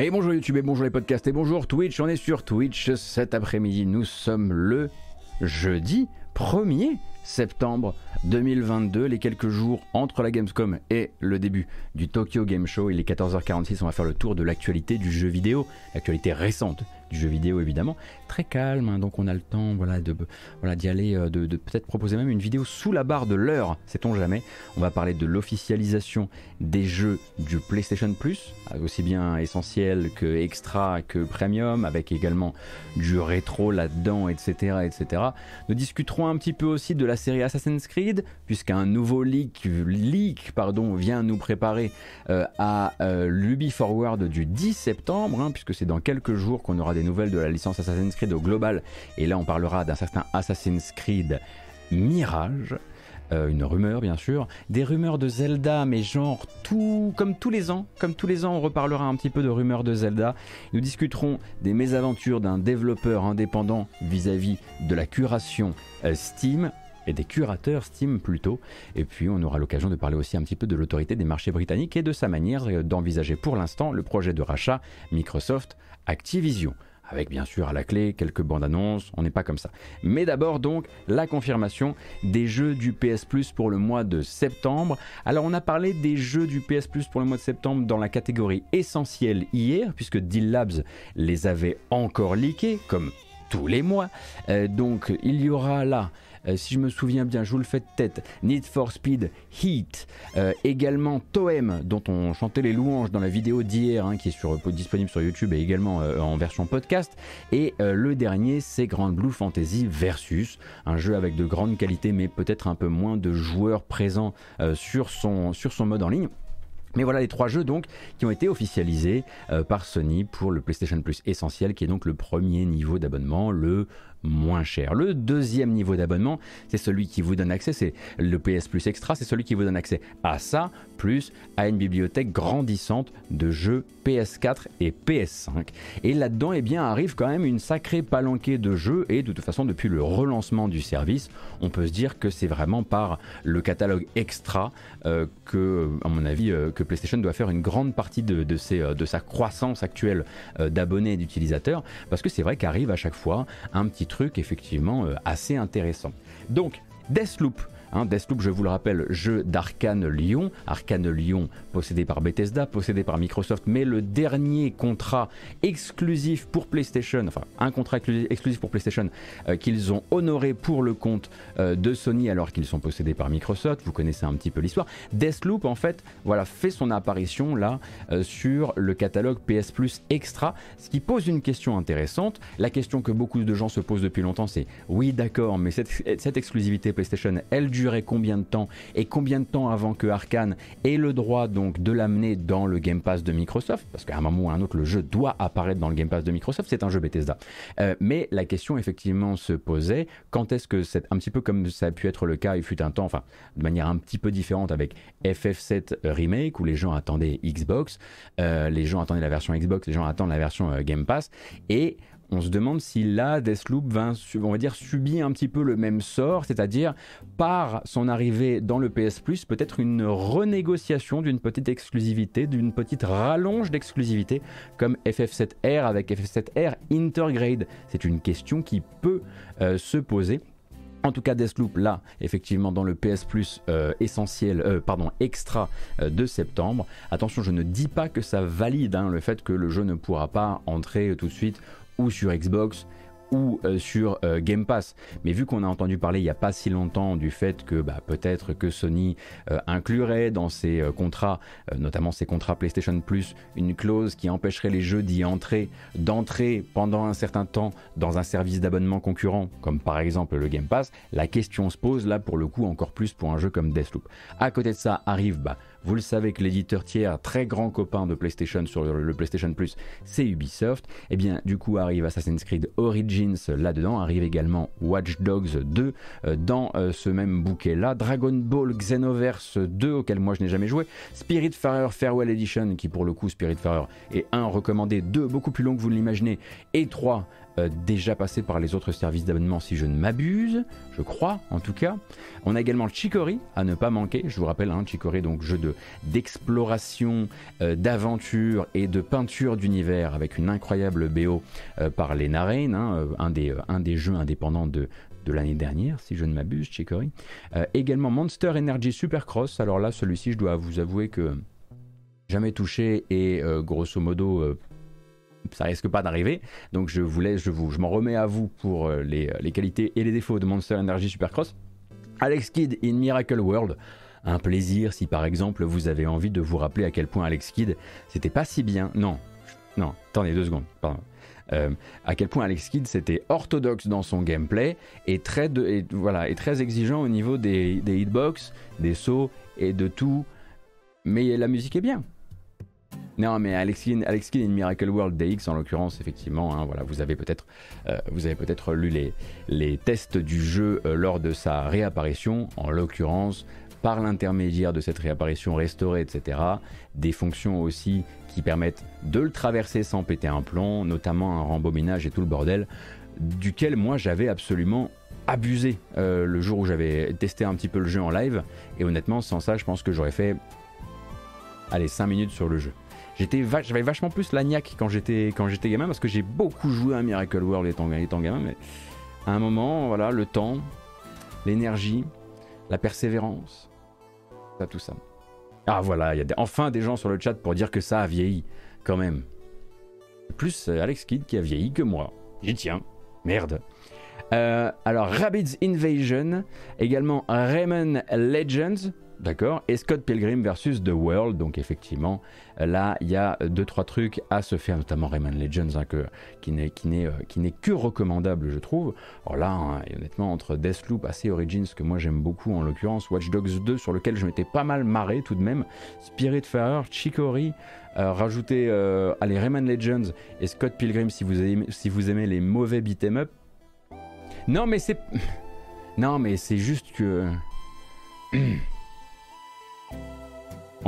Et bonjour YouTube et bonjour les podcasts et bonjour Twitch. On est sur Twitch cet après-midi. Nous sommes le jeudi 1er septembre 2022, les quelques jours entre la Gamescom et le début du Tokyo Game Show. Il est 14h46, on va faire le tour de l'actualité du jeu vidéo, l'actualité récente du jeu vidéo évidemment, très calme, hein, donc on a le temps voilà, de, voilà, d'y aller, euh, de, peut-être proposer même une vidéo sous la barre de l'heure, sait-on jamais. On va parler de l'officialisation des jeux du PlayStation Plus, aussi bien essentiel que extra que premium, avec également du rétro là-dedans, etc., etc. Nous discuterons un petit peu aussi de la série Assassin's Creed, puisqu'un nouveau leak, leak pardon, vient nous préparer euh, à euh, l'Ubi Forward du 10 septembre, hein, puisque c'est dans quelques jours qu'on aura des nouvelles de la licence Assassin's Creed au global. Et là, on parlera d'un certain Assassin's Creed Mirage. Euh, une rumeur bien sûr, des rumeurs de Zelda, mais genre tout comme tous les ans, comme tous les ans, on reparlera un petit peu de rumeurs de Zelda. Nous discuterons des mésaventures d'un développeur indépendant vis-à-vis de la curation euh, Steam et des curateurs Steam plutôt. Et puis on aura l'occasion de parler aussi un petit peu de l'autorité des marchés britanniques et de sa manière euh, d'envisager pour l'instant le projet de rachat Microsoft Activision avec bien sûr à la clé quelques bandes annonces, on n'est pas comme ça. Mais d'abord donc la confirmation des jeux du PS Plus pour le mois de septembre. Alors on a parlé des jeux du PS Plus pour le mois de septembre dans la catégorie essentielle hier, puisque Deal Labs les avait encore leakés, comme tous les mois. Euh, donc il y aura là euh, si je me souviens bien, je vous le fais tête, Need for Speed Heat, euh, également Toem, dont on chantait les louanges dans la vidéo d'hier, hein, qui est sur, disponible sur YouTube et également euh, en version podcast. Et le dernier, c'est Grand Blue Fantasy Versus, un jeu avec de grandes qualités, mais peut-être un peu moins de joueurs présents sur, son, sur son mode en ligne. Mais voilà les trois jeux donc qui ont été officialisés par Sony pour le PlayStation Plus essentiel qui est donc le premier niveau d'abonnement, le moins cher. Le deuxième niveau d'abonnement, c'est celui qui vous donne accès, c'est le PS Plus Extra, c'est celui qui vous donne accès à ça, plus à une bibliothèque grandissante de jeux PS4 et PS5. Et là-dedans, eh bien, arrive quand même une sacrée palanquée de jeux, et de toute façon, depuis le relancement du service, on peut se dire que c'est vraiment par le catalogue extra euh, que, à mon avis, euh, que PlayStation doit faire une grande partie de, de, euh, de sa croissance actuelle d'abonnés et d'utilisateurs, parce que c'est vrai qu'arrive à chaque fois un petit truc effectivement euh, assez intéressant. Donc, Deathloop, Hein, Deathloop, je vous le rappelle, jeu d'Arkane Lyon. Arkane Lyon, possédé par Bethesda, possédé par Microsoft, mais le dernier contrat exclusif pour PlayStation, enfin un contrat exclusif pour PlayStation euh, qu'ils ont honoré pour le compte euh, de Sony alors qu'ils sont possédés par Microsoft. Vous connaissez un petit peu l'histoire. Deathloop, en fait, voilà, fait son apparition là euh, sur le catalogue PS Plus Extra, ce qui pose une question intéressante. La question que beaucoup de gens se posent depuis longtemps, c'est oui, d'accord, mais cette, cette exclusivité PlayStation, elle durer combien de temps et combien de temps avant que Arkane ait le droit donc de l'amener dans le Game Pass de Microsoft? Parce qu'à un moment ou à un autre le jeu doit apparaître dans le Game Pass de Microsoft. C'est un jeu Bethesda. Euh, mais la question effectivement se posait quand est-ce que c'est un petit peu comme ça a pu être le cas il fut un temps enfin de manière un petit peu différente avec FF7 Remake où les gens attendaient Xbox euh, les gens attendaient la version Xbox les gens attendent la version euh, Game Pass et on se demande si là, Deathloop va, on subir un petit peu le même sort, c'est-à-dire par son arrivée dans le PS Plus, peut-être une renégociation d'une petite exclusivité, d'une petite rallonge d'exclusivité, comme FF7R avec FF7R Intergrade. C'est une question qui peut euh, se poser. En tout cas, Deathloop, là, effectivement, dans le PS Plus euh, essentiel, euh, pardon, extra de septembre. Attention, je ne dis pas que ça valide hein, le fait que le jeu ne pourra pas entrer tout de suite ou sur Xbox ou euh, sur euh, Game Pass. Mais vu qu'on a entendu parler il n'y a pas si longtemps du fait que bah, peut-être que Sony euh, inclurait dans ses contrats, notamment ses contrats PlayStation Plus, une clause qui empêcherait les jeux d'y entrer, d'entrer pendant un certain temps dans un service d'abonnement concurrent, comme par exemple le Game Pass, la question se pose là pour le coup encore plus pour un jeu comme Deathloop. À côté de ça arrive bah, vous le savez que l'éditeur tiers, très grand copain de PlayStation sur le PlayStation Plus, c'est Ubisoft. Et eh bien, du coup, arrive Assassin's Creed Origins là-dedans, arrive également Watch Dogs 2 euh, dans euh, ce même bouquet-là, Dragon Ball Xenoverse 2 auquel moi je n'ai jamais joué, Spirit Spiritfarer Farewell Edition qui pour le coup Spirit Spiritfarer est un recommandé, deux beaucoup plus long que vous l'imaginez, et trois euh, déjà passé par les autres services d'abonnement si je ne m'abuse, je crois en tout cas. On a également Chicory à ne pas manquer, je vous rappelle, hein, Chicory, donc jeu d'exploration, euh, d'aventure et de peinture d'univers avec une incroyable BO par les Rain, hein, un, des, un des jeux indépendants de, de l'année dernière, si je ne m'abuse, Chicory. également Monster Energy Supercross, alors là, celui-ci, je dois vous avouer que jamais touché et grosso modo ça risque pas d'arriver. Donc je vous laisse, je, vous, je m'en remets à vous pour euh, les, les, qualités et les défauts de Monster Energy Supercross. Alex Kidd in Miracle World. Un plaisir si par exemple vous avez envie de vous rappeler à quel point Alex Kidd c'était pas si bien. Non, non, attendez deux secondes, pardon. Euh, à quel point Alex Kidd c'était orthodoxe dans son gameplay et très, voilà, et très exigeant au niveau des, des hitbox, des sauts et de tout. Mais la musique est bien. Non, mais Alex Kidd, in Miracle World DX, en l'occurrence, effectivement, hein, voilà, vous avez peut-être euh, peut-être lu les, les tests du jeu euh, lors de sa réapparition, en l'occurrence, par l'intermédiaire de cette réapparition restaurée, etc. Des fonctions aussi qui permettent de le traverser sans péter un plomb, notamment un rembobinage et tout le bordel, duquel moi j'avais absolument abusé euh, le jour où j'avais testé un petit peu le jeu en live. Et honnêtement, sans ça, je pense que j'aurais fait, allez, 5 minutes sur le jeu. J'étais j'avais vachement plus la niaque quand j'étais quand j'étais gamin parce que j'ai beaucoup joué à Miracle World étant, étant gamin, mais à un moment, voilà, le temps, l'énergie, la persévérance, ça, tout ça. Ah voilà, il y a enfin des gens sur le chat pour dire que ça a vieilli, quand même. Plus euh, Alex Kidd qui a vieilli que moi. J'y tiens. Merde. Euh, alors, Rabbids Invasion, également Rayman Legends, D'accord Et Scott Pilgrim versus The World. Donc effectivement, là, il y a deux trois trucs à se faire, notamment Rayman Legends, hein, euh, qui n'est que recommandable, je trouve. Alors là, hein, honnêtement, entre Deathloop, assez Origins, que moi j'aime beaucoup en l'occurrence, Watch Dogs 2, sur lequel je m'étais pas mal marré tout de même, Spiritfarer, Chicory, euh, rajouter euh, allez, Rayman Legends et Scott Pilgrim si vous aimez, si vous aimez les mauvais beat'em up. Non mais c'est non mais c'est juste que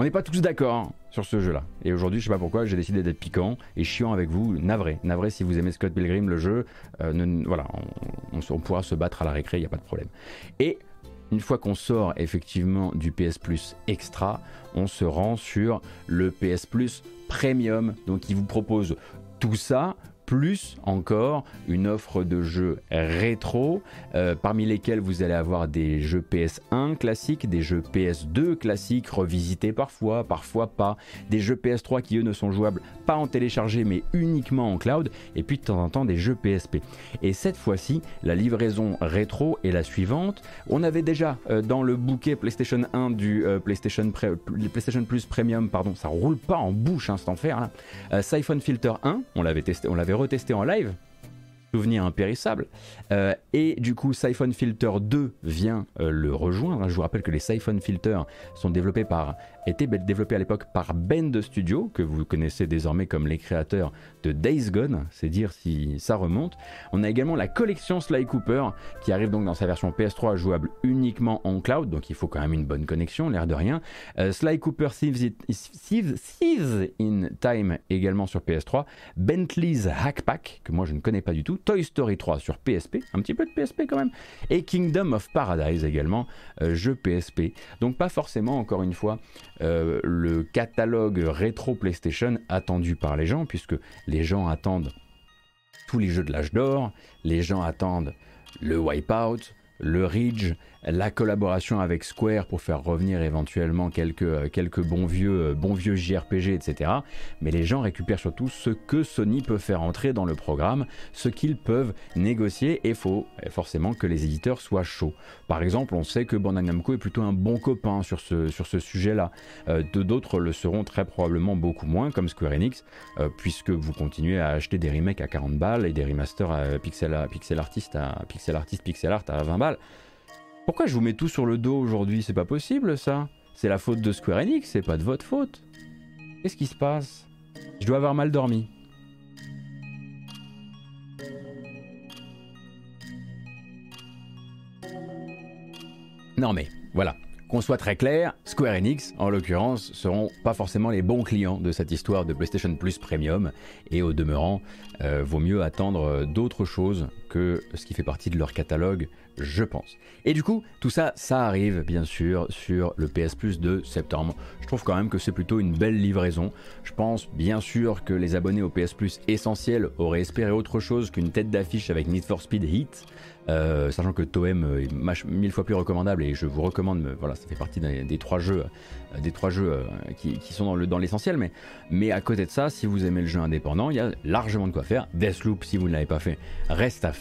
On n'est pas tous d'accord hein, sur ce jeu-là. Et aujourd'hui, je sais pas pourquoi, j'ai décidé d'être piquant et chiant avec vous. Navré. Navré si vous aimez Scott Pilgrim, le jeu. Euh, voilà, on, pourra se battre à la récré, il n'y a pas de problème. Et une fois qu'on sort effectivement du PS Plus Extra, on se rend sur le PS Plus Premium. Donc il vous propose tout ça plus encore une offre de jeux rétro, euh, parmi lesquels vous allez avoir des jeux PS1 classiques, des jeux PS2 classiques, revisités parfois, parfois pas, des jeux PS3 qui eux ne sont jouables pas en téléchargé mais uniquement en cloud, et puis de temps en temps des jeux PSP. Et cette fois-ci, la livraison rétro est la suivante. On avait déjà euh, dans le bouquet PlayStation 1 du euh, PlayStation, PlayStation Plus Premium, pardon, ça roule pas en bouche, hein, cet enfer. Là. Siphon Filter 1, on l'avait testé, on l'avait retesté en live. Souvenir impérissable. Euh, et du coup, Siphon Filter 2 vient euh, le rejoindre. Je vous rappelle que les Siphon Filter sont développés par était développé à l'époque par Bend Studio, que vous connaissez désormais comme les créateurs de Days Gone, c'est dire si ça remonte. On a également la collection Sly Cooper, qui arrive donc dans sa version PS3 jouable uniquement en cloud, donc il faut quand même une bonne connexion, l'air de rien. Euh, Sly Cooper Thieves, in Time également sur PS3. Bentley's Hackpack, que moi je ne connais pas du tout. Toy Story 3 sur PSP, un petit peu de PSP quand même. Et Kingdom of Paradise également, euh, jeu PSP. Donc pas forcément, encore une fois, euh, le catalogue rétro PlayStation attendu par les gens, puisque les gens attendent tous les jeux de l'âge d'or, les gens attendent le Wipeout, le Ridge, la collaboration avec Square pour faire revenir éventuellement quelques, euh, quelques bons, vieux, euh, bons vieux JRPG, etc. Mais les gens récupèrent surtout ce que Sony peut faire entrer dans le programme, ce qu'ils peuvent négocier, et faut forcément que les éditeurs soient chauds. Par exemple, on sait que Bandai Namco est plutôt un bon copain sur ce, sur ce sujet-là. Euh, d'autres le seront très probablement beaucoup moins, comme Square Enix, puisque vous continuez à acheter des remakes à 40 balles et des remasters à pixel, à, pixel artist à pixel artist pixel art à 20 balles. Pourquoi je vous mets tout sur le dos aujourd'hui? C'est pas possible ça. C'est la faute de Square Enix, c'est pas de votre faute. Qu'est-ce qui se passe? Je dois avoir mal dormi. Non mais, voilà. qu'on soit très clair, Square Enix, en l'occurrence, seront pas forcément les bons clients de cette histoire de PlayStation Plus Premium, et au demeurant, euh, vaut mieux attendre d'autres choses que ce qui fait partie de leur catalogue, je pense. Et du coup, tout ça, ça arrive bien sûr sur le PS Plus de septembre. Je trouve quand même que c'est plutôt une belle livraison. Je pense bien sûr que les abonnés au PS Plus essentiel auraient espéré autre chose qu'une tête d'affiche avec Need for Speed Heat. Euh, sachant que Toem est mille fois plus recommandable et je vous recommande, voilà, ça fait partie des, trois jeux, euh, des trois jeux euh, qui, sont dans l'essentiel. mais, mais à côté de ça, si vous aimez le jeu indépendant, il y a largement de quoi faire. Deathloop, si vous ne l'avez pas fait, reste à faire.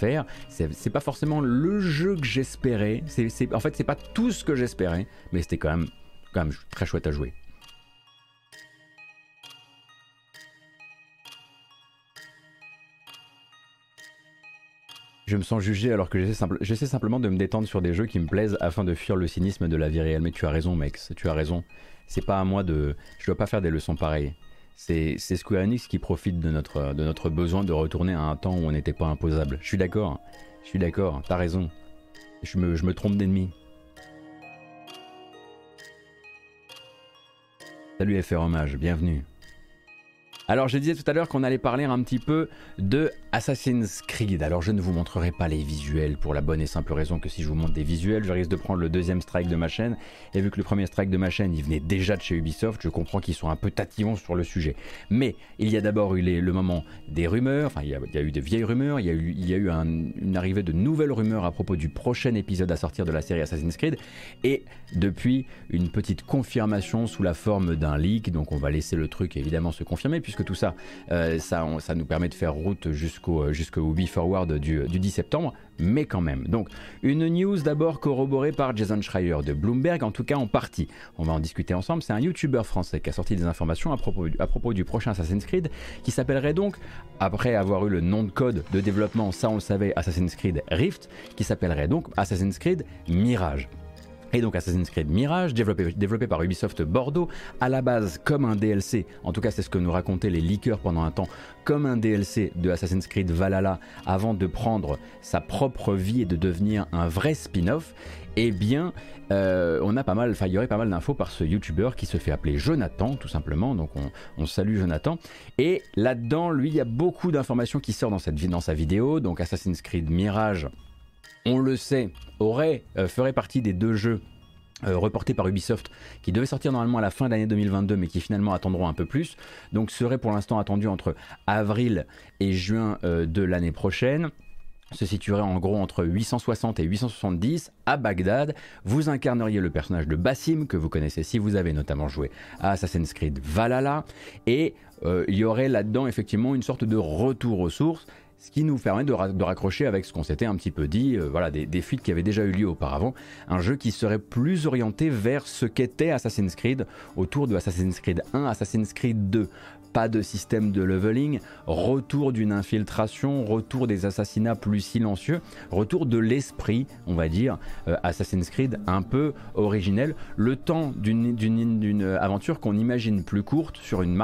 C'est pas forcément le jeu que j'espérais. En fait, c'est pas tout ce que j'espérais, mais c'était quand même, très chouette à jouer. Je me sens jugé alors que j'essaie simplement de me détendre sur des jeux qui me plaisent afin de fuir le cynisme de la vie réelle. Mais tu as raison, mec, tu as raison. C'est pas à moi de. Je dois pas faire des leçons pareilles. C'est Square qui profite de notre, de notre besoin de retourner à un temps où on n'était pas imposable. Je suis d'accord. Je suis d'accord. T'as raison. Je me, je me trompe d'ennemi. Salut FR Hommage, bienvenue. Alors je disais tout à l'heure qu'on allait parler un petit peu de Assassin's Creed. Alors je ne vous montrerai pas les visuels pour la bonne et simple raison que si je vous montre des visuels, je risque de prendre le deuxième strike de ma chaîne. Et vu que le premier strike de ma chaîne, il venait déjà de chez Ubisoft, je comprends qu'ils sont un peu tatillons sur le sujet. Mais il y a d'abord eu le moment des rumeurs, enfin il y, a, eu des vieilles rumeurs, il y a eu, une arrivée de nouvelles rumeurs à propos du prochain épisode à sortir de la série Assassin's Creed. Et depuis, une petite confirmation sous la forme d'un leak. Donc on va laisser le truc évidemment se confirmer tout ça, euh, ça, nous permet de faire route jusqu'au jusqu'au jusqu'au Forward du, 10 septembre, mais quand même. Donc une news d'abord corroborée par Jason Schreier de Bloomberg, en tout cas en partie. On va en discuter ensemble. C'est un YouTuber français qui a sorti des informations à propos, à propos du prochain Assassin's Creed, qui s'appellerait donc, après avoir eu le nom de code de développement, ça on le savait, Assassin's Creed Rift, qui s'appellerait donc Assassin's Creed Mirage. Et donc Assassin's Creed Mirage, développé, par Ubisoft Bordeaux, à la base comme un DLC, en tout cas c'est ce que nous racontaient les leakers pendant un temps, comme un DLC de Assassin's Creed Valhalla avant de prendre sa propre vie et de devenir un vrai spin-off, eh bien euh, on a pas mal, il y aurait pas mal d'infos par ce YouTuber qui se fait appeler Jonathan tout simplement, donc on, salue Jonathan. Et là-dedans, lui, il y a beaucoup d'informations qui sortent dans, cette, dans sa vidéo, donc Assassin's Creed Mirage on le sait, aurait, euh, ferait partie des deux jeux euh, reportés par Ubisoft qui devaient sortir normalement à la fin de l'année 2022 mais qui finalement attendront un peu plus. Donc serait pour l'instant attendu entre avril et juin euh, de l'année prochaine se situerait en gros entre 860 et 870 à Bagdad. Vous incarneriez le personnage de Bassim que vous connaissez si vous avez notamment joué à Assassin's Creed Valhalla et il y aurait là-dedans effectivement une sorte de retour aux sources ce qui nous permet de, raccrocher avec ce qu'on s'était un petit peu dit, euh, voilà, des, fuites qui avaient déjà eu lieu auparavant. Un jeu qui serait plus orienté vers ce qu'était Assassin's Creed autour de Assassin's Creed 1, Assassin's Creed 2 pas de système de leveling, retour d'une infiltration, retour des assassinats plus silencieux, retour de l'esprit, on va dire, euh, Assassin's Creed un peu originel, le temps d'une aventure qu'on imagine plus courte sur une,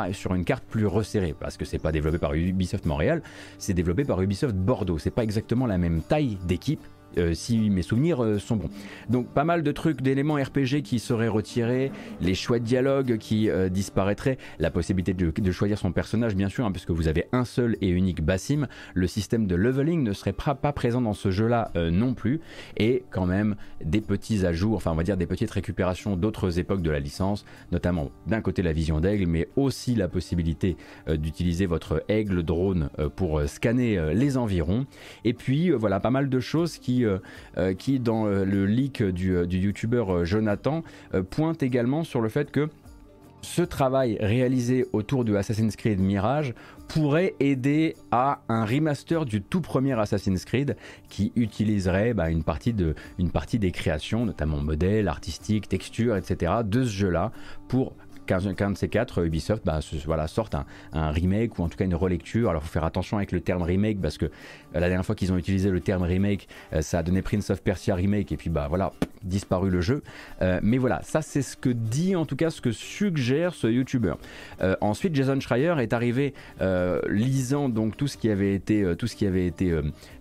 carte plus resserrée, parce que c'est pas développé par Ubisoft Montréal, c'est développé par Ubisoft Bordeaux, c'est pas exactement la même taille d'équipe, si mes souvenirs euh, sont bons. Donc pas mal de trucs, d'éléments RPG qui seraient retirés, les choix de dialogue qui euh, disparaîtraient, la possibilité de, choisir son personnage bien sûr, hein, puisque vous avez un seul et unique Bassim, le système de leveling ne serait pas, présent dans ce jeu-là non plus, et quand même des petits ajouts, enfin on va dire des petites récupérations d'autres époques de la licence, notamment d'un côté la vision d'aigle, mais aussi la possibilité d'utiliser votre aigle drone pour scanner les environs, et puis voilà pas mal de choses qui euh, euh, qui, dans euh, le leak du, du youtubeur Jonathan, pointe également sur le fait que ce travail réalisé autour de Assassin's Creed Mirage pourrait aider à un remaster du tout premier Assassin's Creed qui utiliserait bah, une, partie des créations, notamment modèles, artistiques, textures, etc. de ce jeu-là pour qu'un de ces quatre, Ubisoft, bah, voilà, sorte un, remake ou en tout cas une relecture. Alors il faut faire attention avec le terme remake parce que la dernière fois qu'ils ont utilisé le terme remake, euh, ça a donné Prince of Persia remake et puis bah voilà, disparu le jeu. mais voilà, ça c'est ce que dit en tout cas ce que suggère ce YouTuber. ensuite, Jason Schreier est arrivé lisant donc tout ce qui avait été, tout ce qui avait été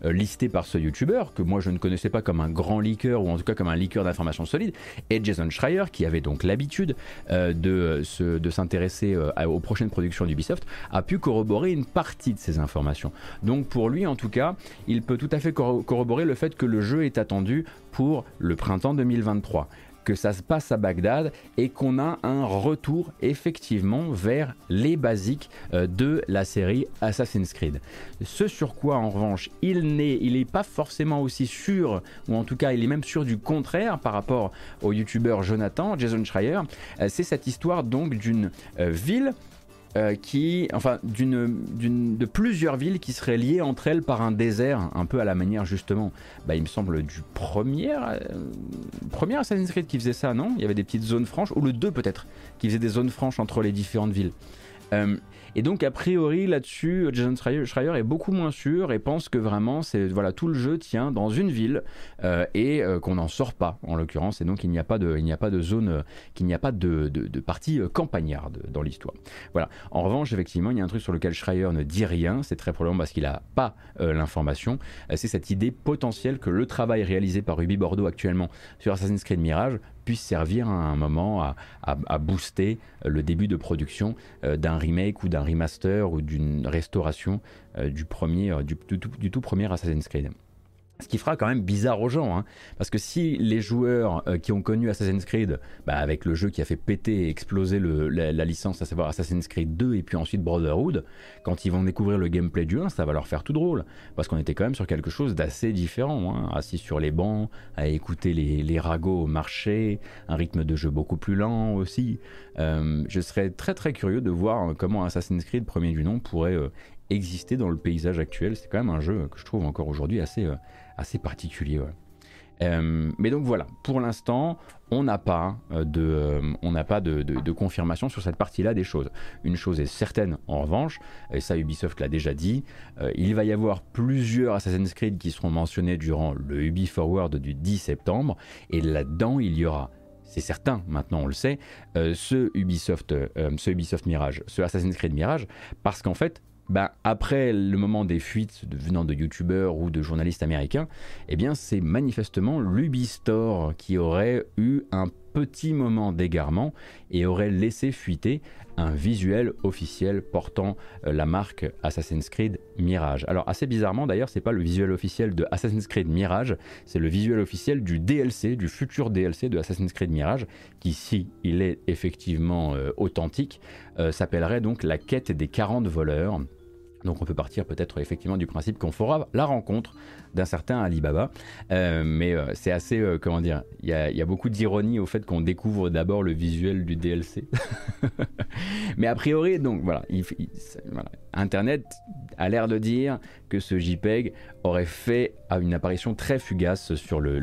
listé par ce YouTuber que moi je ne connaissais pas comme un grand leaker ou en tout cas comme un leaker d'informations solides. Et Jason Schreier, qui avait donc l'habitude de, de s'intéresser aux prochaines productions d'Ubisoft, a pu corroborer une partie de ces informations. Donc pour lui en tout cas, il peut tout à fait corroborer le fait que le jeu est attendu pour le printemps 2023 que ça se passe à Bagdad et qu'on a un retour effectivement vers les basiques euh, de la série Assassin's Creed. Ce sur quoi en revanche il n'est pas forcément aussi sûr, ou en tout cas il est même sûr du contraire par rapport au youtubeur Jonathan, Jason Schreier, euh, c'est cette histoire donc d'une euh, ville euh, qui, enfin, d'une, de plusieurs villes qui seraient liées entre elles par un désert, un peu à la manière justement, bah, il me semble, du premier, euh, premier Assassin's Creed qui faisait ça, non? Il y avait des petites zones franches, ou le 2 peut-être, qui faisait des zones franches entre les différentes villes. Euh, et donc a priori là-dessus, Jason Schreier est beaucoup moins sûr et pense que vraiment c'est voilà tout le jeu tient dans une ville euh, et euh, qu'on n'en sort pas en l'occurrence et donc il n'y a pas de n'y a pas de zone euh, qu'il n'y a pas de, de, partie campagnarde dans l'histoire. Voilà. En revanche effectivement il y a un truc sur lequel Schreier ne dit rien, c'est très probablement parce qu'il n'a pas l'information. c'est cette idée potentielle que le travail réalisé par Ruby Bordeaux actuellement sur Assassin's Creed Mirage puisse servir à un moment à, booster le début de production euh, d'un remake ou d'un remaster ou d'une restauration euh, euh, du, tout premier Assassin's Creed. Ce qui fera quand même bizarre aux gens, hein. parce que si les joueurs euh, qui ont connu Assassin's Creed, bah, avec le jeu qui a fait péter et exploser la, licence, à savoir Assassin's Creed 2 et puis ensuite Brotherhood, quand ils vont découvrir le gameplay du 1, ça va leur faire tout drôle, parce qu'on était quand même sur quelque chose d'assez différent, hein. assis sur les bancs, à écouter les, ragots marcher, un rythme de jeu beaucoup plus lent aussi. Euh, je serais très très curieux de voir comment Assassin's Creed, premier du nom, pourrait euh, exister dans le paysage actuel. C'est quand même un jeu que je trouve encore aujourd'hui assez assez particulier. Euh, mais donc voilà, pour l'instant, on n'a pas, euh, de, euh, pas de, confirmation sur cette partie-là des choses. Une chose est certaine, en revanche, et ça Ubisoft l'a déjà dit, il va y avoir plusieurs Assassin's Creed qui seront mentionnés durant le Ubi Forward du 10 septembre, et là-dedans, il y aura c'est certain, maintenant on le sait, ce, Ubisoft, ce Ubisoft Mirage, ce Assassin's Creed Mirage, parce qu'en fait, ben, après le moment des fuites venant de youtubeurs ou de journalistes américains, eh bien c'est manifestement l'Ubistore qui aurait eu un petit moment d'égarement et aurait laissé fuiter un visuel officiel portant euh, la marque Assassin's Creed Mirage. Alors assez bizarrement d'ailleurs, c'est pas le visuel officiel de Assassin's Creed Mirage, c'est le visuel officiel du DLC, du futur DLC de Assassin's Creed Mirage, qui si il est effectivement euh, authentique, euh, s'appellerait donc la quête des 40 voleurs. Donc on peut partir peut-être effectivement du principe qu'on fera la rencontre d'un certain Alibaba. Euh, mais euh, c'est assez, euh, comment dire, il y, a, beaucoup d'ironie au fait qu'on découvre d'abord le visuel du DLC. mais a priori, donc voilà, Internet a l'air de dire que ce JPEG aurait fait une apparition très fugace sur le,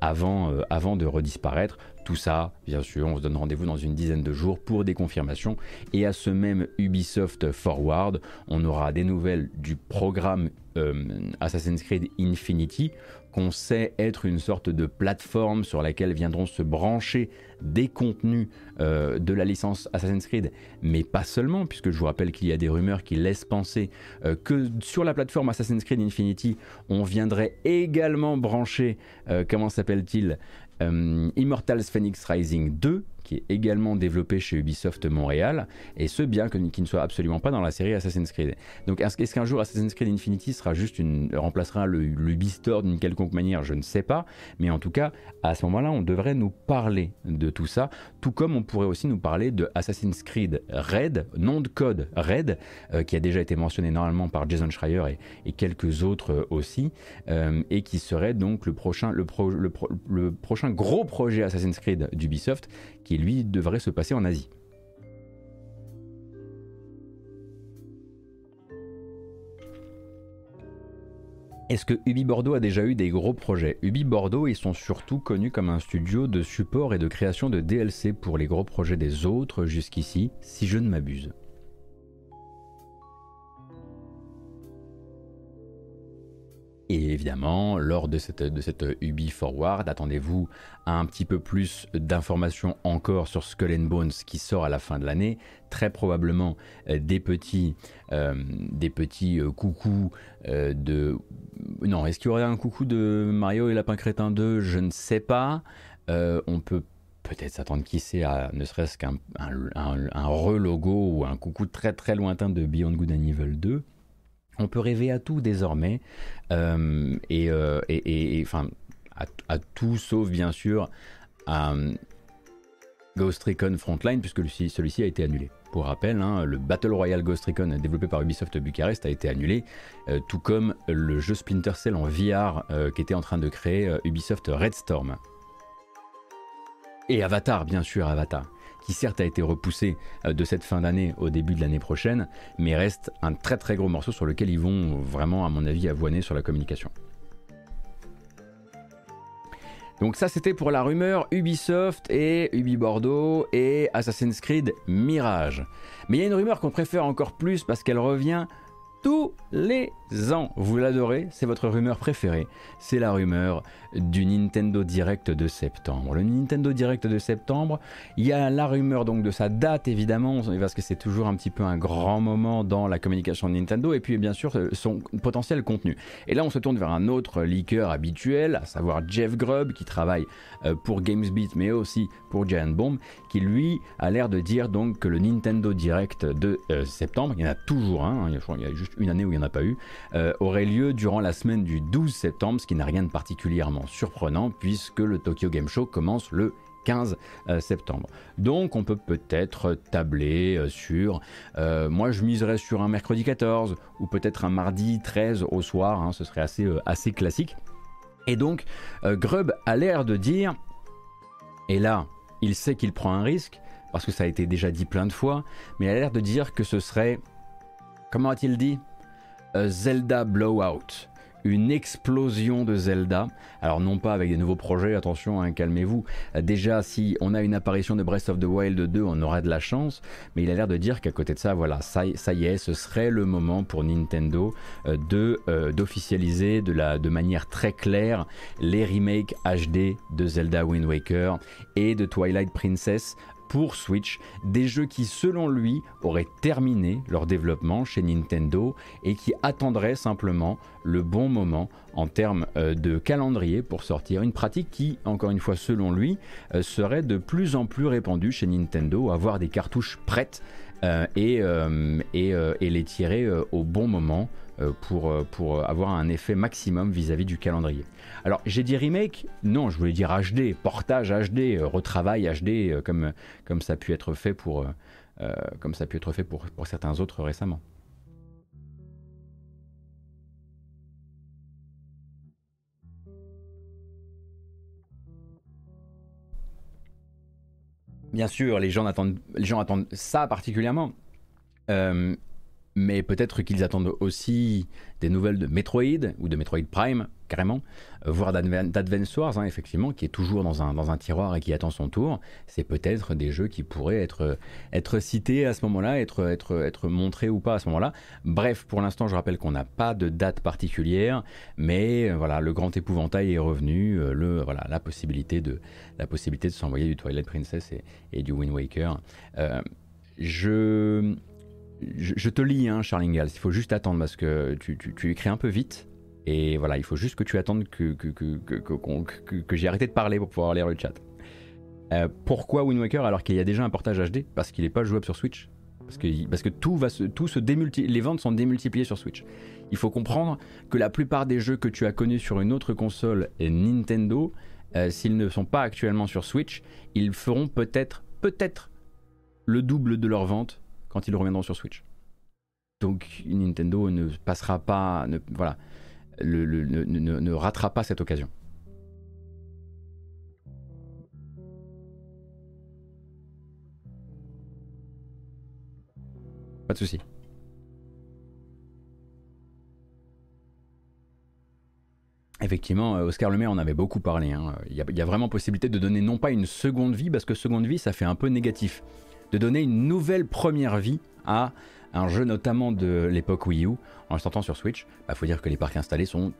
avant de redisparaître. Tout ça, bien sûr, on se donne rendez-vous dans une dizaine de jours pour des confirmations. Et à ce même Ubisoft Forward, on aura des nouvelles du programme euh, Assassin's Creed Infinity, qu'on sait être une sorte de plateforme sur laquelle viendront se brancher des contenus euh, de la licence Assassin's Creed, mais pas seulement, puisque je vous rappelle qu'il y a des rumeurs qui laissent penser euh, que sur la plateforme Assassin's Creed Infinity, on viendrait également brancher, comment s'appelle-t-il, Immortals Phoenix Rising 2, qui est également développé chez Ubisoft Montréal, et ce bien que, qui ne soit absolument pas dans la série Assassin's Creed. Donc est-ce qu'un jour Assassin's Creed Infinity sera juste une, remplacera le, Ubistore d'une quelconque manière Je ne sais pas, mais en tout cas, à ce moment-là, on devrait nous parler de tout ça, tout comme on pourrait aussi nous parler de Assassin's Creed Red, nom de code Red, euh, qui a déjà été mentionné normalement par Jason Schreier et, quelques autres euh, aussi, euh, et qui serait donc le prochain, le, le prochain gros projet Assassin's Creed d'Ubisoft, qui lui devrait se passer en Asie. Est-ce que Ubi Bordeaux a déjà eu des gros projets? Ubi Bordeaux, ils sont surtout connus comme un studio de support et de création de DLC pour les gros projets des autres jusqu'ici, si je ne m'abuse. Et évidemment, lors de cette, de cette Ubi Forward, attendez-vous à un petit peu plus d'informations encore sur Skull and Bones qui sort à la fin de l'année. Très probablement euh, des petits, euh, petits euh, coucous de... Non, est-ce qu'il y aurait un coucou de Mario et Lapin Crétin 2 Je ne sais pas. on peut peut-être s'attendre qui sait à ne serait-ce qu'un un, re-logo ou un coucou très très lointain de Beyond Good and Evil 2. On peut rêver à tout désormais, euh, euh, et, enfin à, tout sauf bien sûr euh, Ghost Recon Frontline puisque celui-ci a été annulé. Pour rappel, hein, le Battle Royale Ghost Recon développé par Ubisoft Bucarest a été annulé, tout comme le jeu Splinter Cell en VR qu'était en train de créer Ubisoft Red Storm. Et Avatar, bien sûr, Avatar certes a été repoussé euh, de cette fin d'année au début de l'année prochaine, mais reste un très très gros morceau sur lequel ils vont vraiment, à mon avis, avoiner sur la communication. Donc ça c'était pour la rumeur Ubisoft et Ubi Bordeaux et Assassin's Creed Mirage. Mais il y a une rumeur qu'on préfère encore plus parce qu'elle revient tous les ans. Vous l'adorez, c'est votre rumeur préférée. C'est la rumeur du Nintendo Direct de septembre. Le Nintendo Direct de septembre, il y a la rumeur donc de sa date évidemment, parce que c'est toujours un petit peu un grand moment dans la communication de Nintendo, et puis bien sûr son potentiel contenu. Et là on se tourne vers un autre leaker habituel, à savoir Jeff Grubb, qui travaille euh, pour GamesBeat mais aussi pour Giant Bomb, qui lui a l'air de dire donc que le Nintendo Direct de euh, septembre, il y en a toujours un, hein, il y a juste une année où il n'y en a pas eu, euh, aurait lieu durant la semaine du 12 septembre, ce qui n'a rien de particulièrement surprenant puisque le Tokyo Game Show commence le 15 euh, septembre. Donc on peut peut-être tabler euh, sur, moi je miserais sur un mercredi 14 ou peut-être un mardi 13 au soir, hein, ce serait assez, assez classique. Et donc Grub a l'air de dire, et là il sait qu'il prend un risque, parce que ça a été déjà dit plein de fois, mais il a l'air de dire que ce serait, comment a-t-il dit? Zelda Blowout. Une explosion de Zelda. Alors non pas avec des nouveaux projets, attention, hein, calmez-vous. Déjà, si on a une apparition de Breath of the Wild 2, on aura de la chance. Mais il a l'air de dire qu'à côté de ça, voilà, ça, y est, ce serait le moment pour Nintendo euh, euh, d'officialiser de manière très claire les remakes HD de Zelda Wind Waker et de Twilight Princess pour Switch, des jeux qui selon lui auraient terminé leur développement chez Nintendo et qui attendraient simplement le bon moment en termes euh, de calendrier pour sortir. Une pratique qui, encore une fois selon lui, euh, serait de plus en plus répandue chez Nintendo, avoir des cartouches prêtes euh, et, les tirer au bon moment pour, avoir un effet maximum vis-à-vis -vis du calendrier. Alors j'ai dit remake, non, je voulais dire HD, portage HD, euh, retravail HD, euh, comme, comme ça a pu être fait pour, euh, comme ça a pu être fait pour, certains autres récemment. Bien sûr, les gens attendent, les gens attendent ça particulièrement. mais peut-être qu'ils attendent aussi des nouvelles de Metroid ou de Metroid Prime, carrément, euh, voire d'Advance Wars, hein, effectivement, qui est toujours dans un, dans un tiroir et qui attend son tour. C'est peut-être des jeux qui pourraient être, être cités à ce moment-là, être, être, être montrés ou pas à ce moment-là. Bref, pour l'instant, je rappelle qu'on n'a pas de date particulière, mais euh, voilà, le grand épouvantail est revenu, euh, le, voilà, la possibilité de, la possibilité de s'envoyer du Twilight Princess et, du Wind Waker. je, je, te lis, hein, Charlingal, il faut juste attendre parce que tu, tu, tu écris un peu vite. Et voilà, il faut juste que tu attendes que, que, que, que j'ai arrêté de parler pour pouvoir lire le chat. Euh, pourquoi Wind Waker alors qu'il y a déjà un portage HD Parce qu'il n'est pas jouable sur Switch. Parce que, parce que tout va se, tout se les ventes sont démultipliées sur Switch. Il faut comprendre que la plupart des jeux que tu as connus sur une autre console Nintendo, euh, s'ils ne sont pas actuellement sur Switch, ils feront peut-être, peut-être le double de leurs ventes quand ils reviendront sur Switch. Donc Nintendo ne passera pas, ne, voilà, ne, ratera pas cette occasion. Pas de souci. Effectivement, euh, Oscar Lemaire en avait beaucoup parlé. Hein. Il, y a, vraiment possibilité de donner non pas une seconde vie, parce que seconde vie, ça fait un peu négatif, de donner une nouvelle première vie à un jeu notamment de l'époque Wii U en sortant sur Switch, il bah, faut dire que les parcs installés sont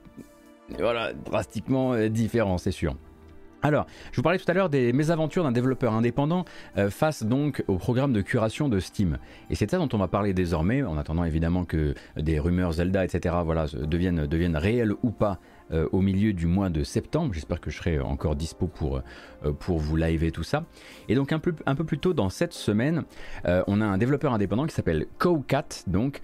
voilà, drastiquement différent, c'est sûr. Alors, je vous parlais tout à l'heure des mésaventures d'un développeur indépendant face donc au programme de curation de Steam. Et c'est ça dont on va parler désormais, en attendant évidemment que des rumeurs Zelda, etc., voilà, deviennent, deviennent réelles ou pas euh, au milieu du mois de septembre. J'espère que je serai encore dispo pour, euh, pour vous liver tout ça. Et donc un peu, un peu plus tôt dans cette semaine, euh, on a un développeur indépendant qui s'appelle Cowcat, donc,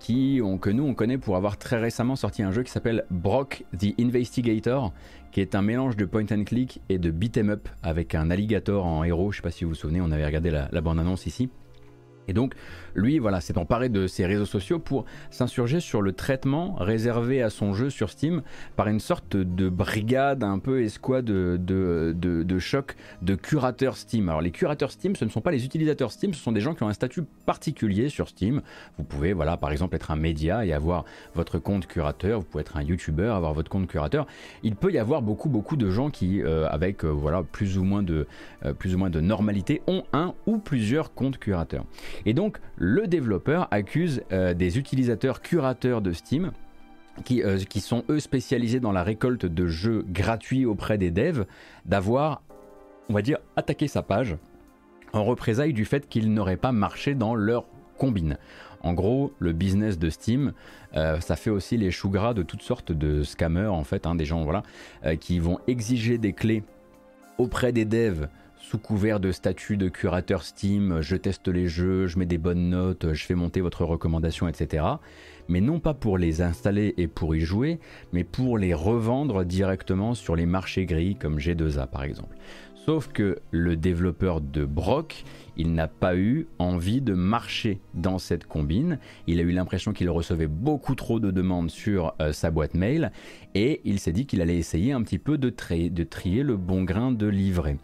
qui, on, que nous on connaît pour avoir très récemment sorti un jeu qui s'appelle Brock the Investigator, qui est un mélange de point and click et de beat 'em up avec un alligator en héros. Je sais pas si vous vous souvenez, on avait regardé la, la bande-annonce ici. Et donc, lui, voilà, s'est emparé de ses réseaux sociaux pour s'insurger sur le traitement réservé à son jeu sur Steam par une sorte de brigade un peu escouade de, de, de, choc de curateurs Steam. Alors, les curateurs Steam, ce ne sont pas les utilisateurs Steam, ce sont des gens qui ont un statut particulier sur Steam. Vous pouvez, voilà, par exemple, être un média et avoir votre compte curateur. Vous pouvez être un YouTuber, avoir votre compte curateur. Il peut y avoir beaucoup, beaucoup de gens qui, euh, avec, euh, voilà, plus ou moins de, euh, plus ou moins de normalité, ont un ou plusieurs comptes curateurs. Et donc, le développeur accuse euh, des utilisateurs curateurs de Steam euh, qui, sont eux spécialisés dans la récolte de jeux gratuits auprès des devs d'avoir, on va dire, attaqué sa page en représailles du fait qu'il n'aurait pas marché dans leur combine. En gros, le business de Steam, euh, ça fait aussi les choux gras de toutes sortes de scammers, en fait, hein, des gens voilà, qui vont exiger des clés auprès des devs sous couvert de statut de curateur Steam, je teste les jeux, je mets des bonnes notes, je fais monter votre recommandation, etc. Mais non pas pour les installer et pour y jouer, mais pour les revendre directement sur les marchés gris comme G2A par exemple. Sauf que le développeur de Brock, il n'a pas eu envie de marcher dans cette combine. Il a eu l'impression qu'il recevait beaucoup trop de demandes sur euh, sa boîte mail et il s'est dit qu'il allait essayer un petit peu de, de trier le bon grain de livret.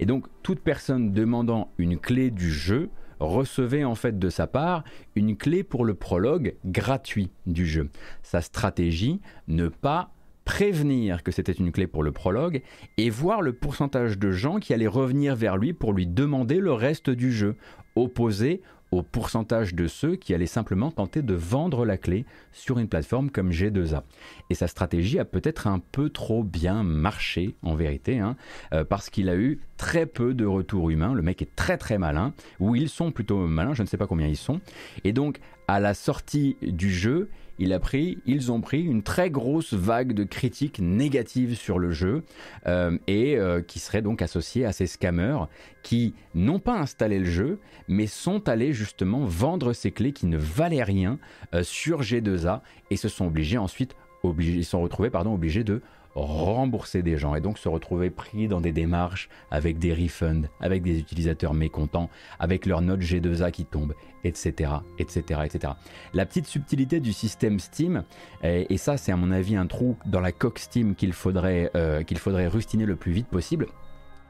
Et donc toute personne demandant une clé du jeu recevait en fait de sa part une clé pour le prologue gratuit du jeu. Sa stratégie, ne pas prévenir que c'était une clé pour le prologue et voir le pourcentage de gens qui allaient revenir vers lui pour lui demander le reste du jeu, opposé au pourcentage de ceux qui allaient simplement tenter de vendre la clé sur une plateforme comme G2A. Et sa stratégie a peut-être un peu trop bien marché en vérité, hein, euh, parce qu'il a eu très peu de retours humains. Le mec est très très malin, ou ils sont plutôt malins, je ne sais pas combien ils sont. Et donc à la sortie du jeu, ils ont pris une très grosse vague de critiques négatives sur le jeu euh, et euh, qui seraient donc associées à ces scammers qui n'ont pas installé le jeu mais sont allés justement vendre ces clés qui ne valaient rien euh, sur G2A et se sont obligés ensuite retrouvés obligés de rembourser des gens et donc se retrouver pris dans des démarches avec des refunds, avec des utilisateurs mécontents, avec leur note G2A qui tombe, etc., etc., etc. La petite subtilité du système Steam, et, ça c'est à mon avis un trou dans la coque Steam qu'il faudrait, euh, qu'il faudrait rustiner le plus vite possible,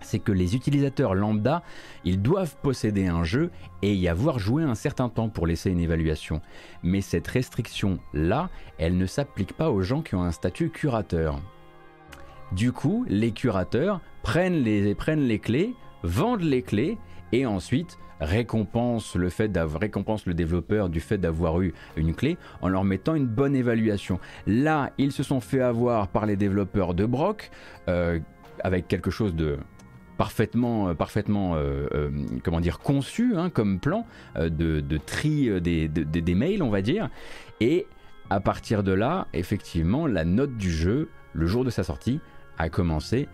c'est que les utilisateurs lambda, ils doivent posséder un jeu et y avoir joué un certain temps pour laisser une évaluation. Mais cette restriction-là, elle ne s'applique pas aux gens qui ont un statut curateur. Du coup, les curateurs prennent les, prennent les clés, vendent les clés et ensuite récompensent le fait récompense le développeur du fait d'avoir eu une clé en leur mettant une bonne évaluation. Là, ils se sont fait avoir par les développeurs de Brock euh, avec quelque chose de parfaitement, parfaitement euh, euh, comment dire, conçu hein, comme plan de, tri des, des mails, on va dire. Et à partir de là, effectivement, la note du jeu, le jour de sa sortie, a commencé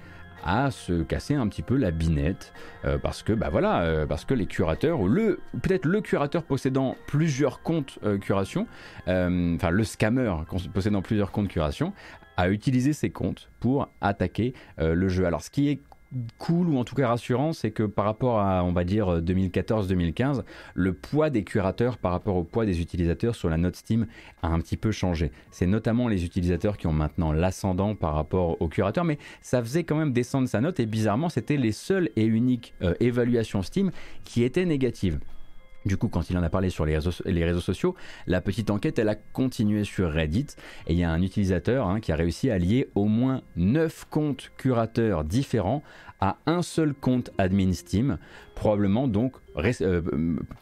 à se casser un petit peu la binette euh, parce que bah voilà euh, parce que les curateurs ou le peut-être le curateur possédant plusieurs comptes euh, curation enfin le scammer possédant plusieurs comptes curation a utilisé ses comptes pour attaquer le jeu. Alors ce qui est cool ou en tout cas rassurant, c'est que par rapport à, on va dire, 2014-2015, le poids des curateurs par rapport au poids des utilisateurs sur la note Steam a un petit peu changé. C'est notamment les utilisateurs qui ont maintenant l'ascendant par rapport aux curateurs, mais ça faisait quand même descendre sa note et bizarrement, c'était les seules et uniques euh, évaluations Steam qui étaient négatives. Du coup, quand il en a parlé sur les réseaux, sociaux, la petite enquête, elle a continué sur Reddit. Et il y a un utilisateur hein, qui a réussi à lier au moins 9 comptes curateurs différents à un seul compte admin Steam probablement donc euh,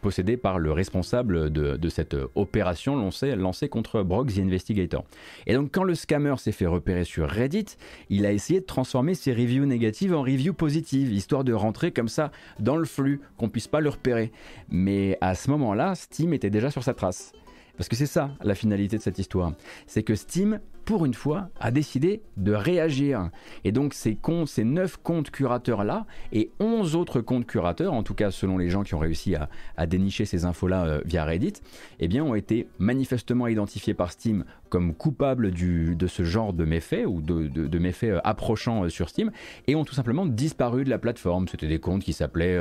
possédé par le responsable de, cette opération lancée, lancée, contre Brock the Investigator. Et donc quand le scammer s'est fait repérer sur Reddit, il a essayé de transformer ses reviews négatives en reviews positives, histoire de rentrer comme ça dans le flux, qu'on puisse pas le repérer. Mais à ce moment-là, Steam était déjà sur sa trace. Parce que c'est ça la finalité de cette histoire. C'est que Steam pour une fois, a décidé de réagir. Et donc ces comptes, ces 9 comptes curateurs-là, et 11 autres comptes curateurs, en tout cas selon les gens qui ont réussi à, dénicher ces infos-là euh, via Reddit, eh bien, ont été manifestement identifiés par Steam comme coupables du, de ce genre de méfaits, ou de, méfaits euh, approchant euh, sur Steam, et ont tout simplement disparu de la plateforme. C'était des comptes qui s'appelaient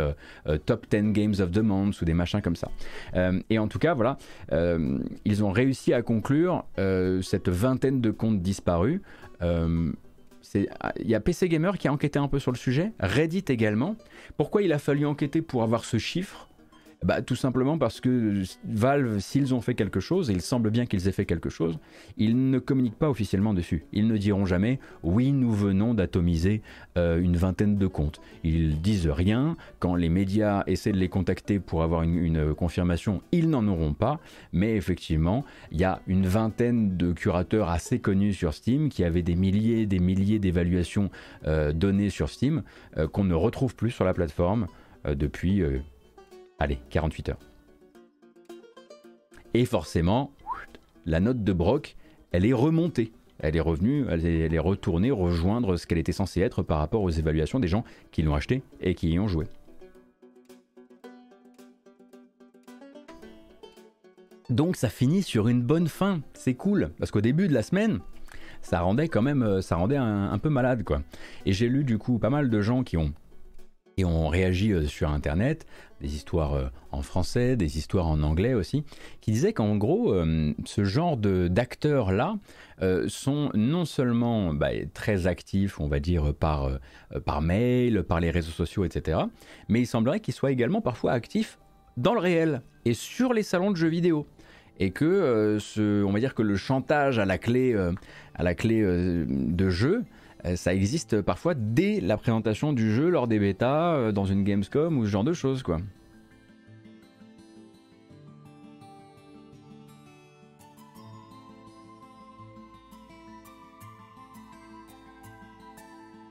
Top 10 Games of the Month, ou des machins comme ça. et en tout cas, voilà, ils ont réussi à conclure cette vingtaine de comptes disparus. Euh, il y a PC Gamer qui a enquêté un peu sur le sujet, Reddit également. Pourquoi il a fallu enquêter pour avoir ce chiffre? Bah, tout simplement parce que Valve, s'ils ont fait quelque chose, et il semble bien qu'ils aient fait quelque chose, ils ne communiquent pas officiellement dessus. Ils ne diront jamais oui, nous venons d'atomiser euh, une vingtaine de comptes. Ils disent rien. Quand les médias essaient de les contacter pour avoir une, confirmation, ils n'en auront pas. Mais effectivement, il y a une vingtaine de curateurs assez connus sur Steam qui avaient des milliers, des milliers d'évaluations euh, données sur Steam euh, qu'on ne retrouve plus sur la plateforme depuis Allez, 48 heures. Et forcément, la note de Brock, elle est remontée. Elle est revenue, elle est, retournée rejoindre ce qu'elle était censée être par rapport aux évaluations des gens qui l'ont acheté et qui y ont joué. Donc ça finit sur une bonne fin, c'est cool, parce qu'au début de la semaine, ça rendait quand même, euh, ça rendait un, un peu malade quoi. Et j'ai lu du coup pas mal de gens qui ont et ont réagi euh, sur Internet, des histoires euh, en français, des histoires en anglais aussi, qui disaient qu'en gros, euh, ce genre d'acteurs-là sont non seulement bah, très actifs, on va dire, par, par mail, par les réseaux sociaux, etc., mais il semblerait qu'ils soient également parfois actifs dans le réel et sur les salons de jeux vidéo et que ce, on va dire que le chantage à la clé, à la clé de jeu ça existe parfois dès la présentation du jeu lors des bêtas, euh, dans une Gamescom ou ce genre de choses quoi.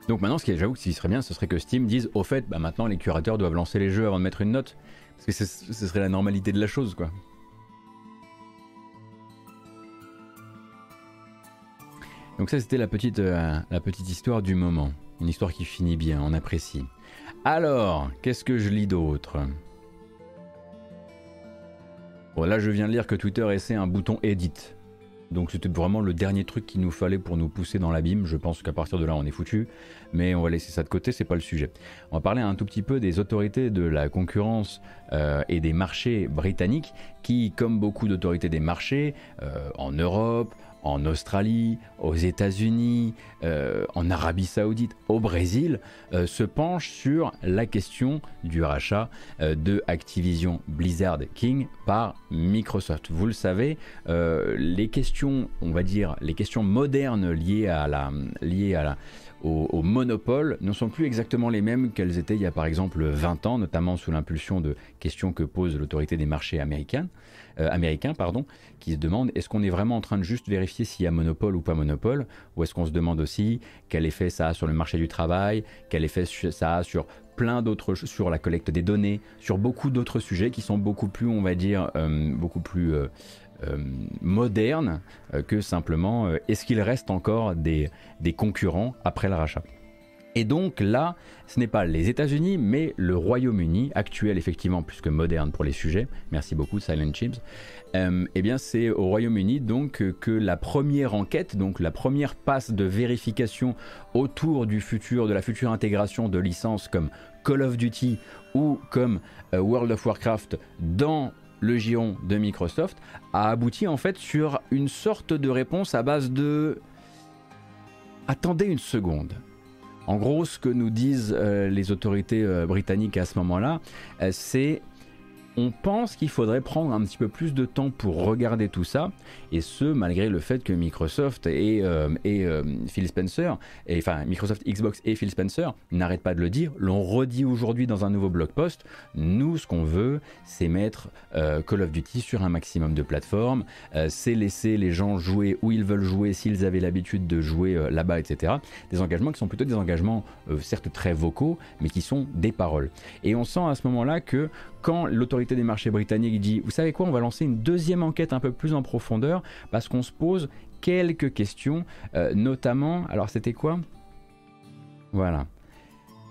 Donc maintenant, ce qui j'avoue que ce serait bien, ce serait que Steam dise au fait, bah maintenant les curateurs doivent lancer les jeux avant de mettre une note, parce que ce serait la normalité de la chose, quoi. Donc ça c'était la petite, euh, la petite histoire du moment. Une histoire qui finit bien, on apprécie. Alors, qu'est-ce que je lis d'autre? Bon là je viens de lire que Twitter essaie un bouton edit. Donc c'était vraiment le dernier truc qu'il nous fallait pour nous pousser dans l'abîme. Je pense qu'à partir de là on est foutu. Mais on va laisser ça de côté, c'est pas le sujet. On va parler un tout petit peu des autorités de la concurrence euh, et des marchés britanniques qui, comme beaucoup d'autorités des marchés, euh, en Europe, en Australie, aux États-Unis, euh, en Arabie Saoudite, au Brésil, euh, se penche sur la question du rachat euh, de Activision Blizzard King par Microsoft. Vous le savez, les questions, on va dire, les questions modernes liées au, monopole ne sont plus exactement les mêmes qu'elles étaient il y a par exemple 20 ans, notamment sous l'impulsion de questions que pose l'autorité des marchés américains, euh, pardon, qui se demandent est-ce qu'on est vraiment en train de juste vérifier s'il y a monopole ou pas monopole, ou est-ce qu'on se demande aussi quel effet ça a sur le marché du travail, quel effet ça a sur plein d'autres sur la collecte des données, sur beaucoup d'autres sujets qui sont beaucoup plus, on va dire, euh, beaucoup plus euh, euh, moderne euh, que simplement est-ce qu'il reste encore des, des concurrents après le rachat? Et donc là, ce n'est pas les États-Unis, mais le Royaume-Uni, actuel effectivement plus que moderne pour les sujets. Merci beaucoup, Silent Chips. eh bien, c'est au Royaume-Uni donc que la première enquête, donc la première passe de vérification autour du futur, de la future intégration de licences comme Call of Duty ou comme World of Warcraft dans le giron de Microsoft, a abouti en fait sur une sorte de réponse à base de... Attendez une seconde. En gros, ce que nous disent euh, les autorités euh, britanniques à ce moment-là, euh, c'est on pense qu'il faudrait prendre un petit peu plus de temps pour regarder tout ça, et ce malgré le fait que Microsoft et, euh, euh, Phil Spencer, enfin Microsoft Xbox et Phil Spencer n'arrêtent pas de le dire, l'ont redit aujourd'hui dans un nouveau blog post. Nous, ce qu'on veut, c'est mettre euh, Call of Duty sur un maximum de plateformes, c'est laisser les gens jouer où ils veulent jouer s'ils avaient l'habitude de jouer là-bas, etc. Des engagements qui sont plutôt des engagements certes très vocaux, mais qui sont des paroles. Et on sent à ce moment-là que quand l'autorité des marchés britanniques dit, vous savez quoi, on va lancer une deuxième enquête un peu plus en profondeur, parce qu'on se pose quelques questions, euh, notamment, alors c'était quoi? Voilà.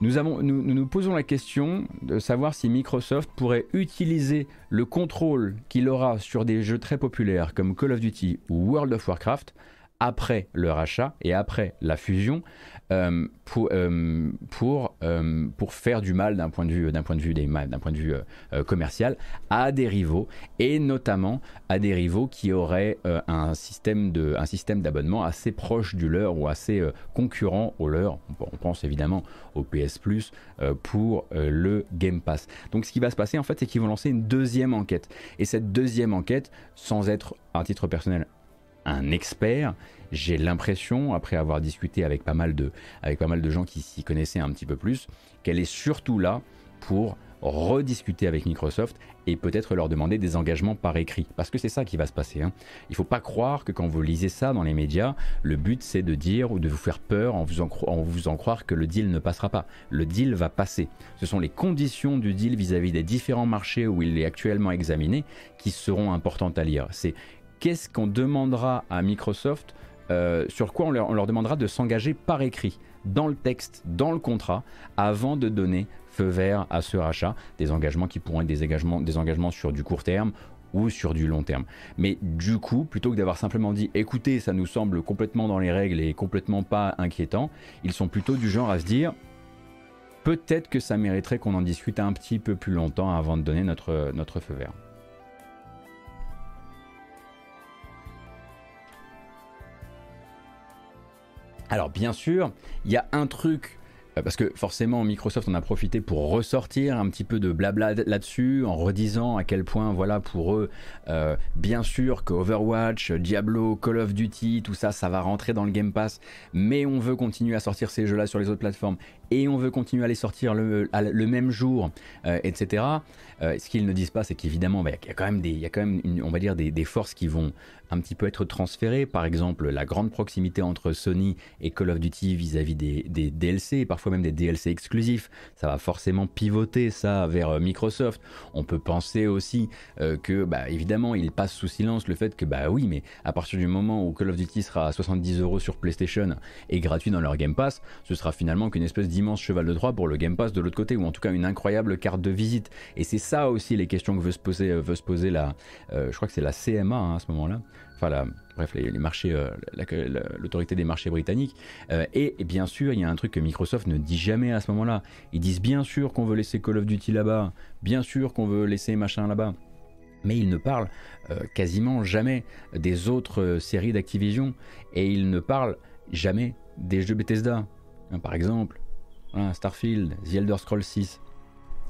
Nous, avons, nous, nous, posons la question de savoir si Microsoft pourrait utiliser le contrôle qu'il aura sur des jeux très populaires comme Call of Duty ou World of Warcraft après le rachat et après la fusion pour, euh, pour, euh, pour, faire du mal d'un point de vue, d'un point de vue, d'un point de vue commercial à des rivaux et notamment à des rivaux qui auraient un système, de, un système d'abonnement assez proche du leur ou assez concurrent au leur. On pense évidemment au PS Plus pour le Game Pass. Donc ce qui va se passer en fait, c'est qu'ils vont lancer une deuxième enquête. Et cette deuxième enquête, sans être à titre personnel un expert, j'ai l'impression, après avoir discuté avec pas mal de, avec pas mal de gens qui s'y connaissaient un petit peu plus, qu'elle est surtout là pour rediscuter avec Microsoft et peut-être leur demander des engagements par écrit. Parce que c'est ça qui va se passer. Hein. Il ne faut pas croire que quand vous lisez ça dans les médias, le but c'est de dire ou de vous faire peur en vous en, vous en croire que le deal ne passera pas. Le deal va passer. Ce sont les conditions du deal vis-à-vis des différents marchés où il est actuellement examiné qui seront importantes à lire. C'est qu'est-ce qu'on demandera à Microsoft euh, sur quoi on leur, demandera de s'engager par écrit, dans le texte, dans le contrat, avant de donner feu vert à ce rachat, des engagements qui pourront être des engagements, sur du court terme ou sur du long terme. Mais du coup, plutôt que d'avoir simplement dit écoutez, ça nous semble complètement dans les règles et complètement pas inquiétant, ils sont plutôt du genre à se dire peut-être que ça mériterait qu'on en discute un petit peu plus longtemps avant de donner notre feu vert. Alors bien sûr, il y a un truc euh, parce que forcément Microsoft en a profité pour ressortir un petit peu de blabla là-dessus en redisant à quel point voilà pour eux euh, bien sûr que Overwatch, Diablo, Call of Duty, tout ça ça va rentrer dans le Game Pass mais on veut continuer à sortir ces jeux-là sur les autres plateformes et on veut continuer à les sortir le, même jour, euh, etc. ce qu'ils ne disent pas, c'est qu'évidemment, bah, il y a quand même, on va dire, des, forces qui vont un petit peu être transféré. Par exemple, la grande proximité entre Sony et Call of Duty vis-à-vis des, DLC, parfois même des DLC exclusifs, ça va forcément pivoter ça vers euh, Microsoft. On peut penser aussi euh, que, bah, évidemment, il passe sous silence le fait que, bah oui, mais à partir du moment où Call of Duty sera à 70 euros sur PlayStation et gratuit dans leur Game Pass, ce sera finalement qu'une espèce d'immense cheval de Troie pour le Game Pass de l'autre côté, ou en tout cas une incroyable carte de visite. Et c'est ça aussi les questions que veut se poser, euh, veut se poser la, je crois que c'est la CMA hein, à ce moment-là, enfin bref, les, marchés, euh, l'autorité des marchés britanniques. Euh, et, bien sûr, il y a un truc que Microsoft ne dit jamais à ce moment-là. Ils disent bien sûr qu'on veut laisser Call of Duty là-bas, bien sûr qu'on veut laisser machin là-bas. Mais ils ne parlent euh, quasiment jamais des autres séries d'Activision et ils ne parlent jamais des jeux Bethesda. Hein, par exemple, Starfield, The Elder Scrolls 6.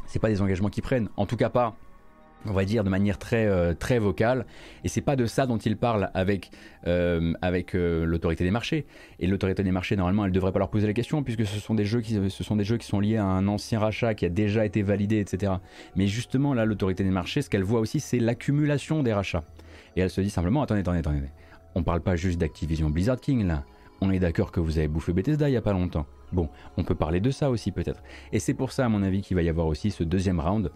C'est pas des engagements qu'ils prennent, en tout cas pas on va dire de manière très, euh, très vocale. Et c'est pas de ça dont il parle avec, euh, euh, l'autorité des marchés. Et l'autorité des marchés, normalement, elle devrait pas leur poser la question puisque ce sont des jeux qui, sont, liés à un ancien rachat qui a déjà été validé, etc. Mais justement, là, l'autorité des marchés, ce qu'elle voit aussi, c'est l'accumulation des rachats. Et elle se dit simplement, attendez, attendez, attendez. On parle pas juste d'Activision Blizzard King, là. On est d'accord que vous avez bouffé Bethesda il y a pas longtemps. Bon, on peut parler de ça aussi peut-être. Et c'est pour ça, à mon avis, qu'il va y avoir aussi ce deuxième round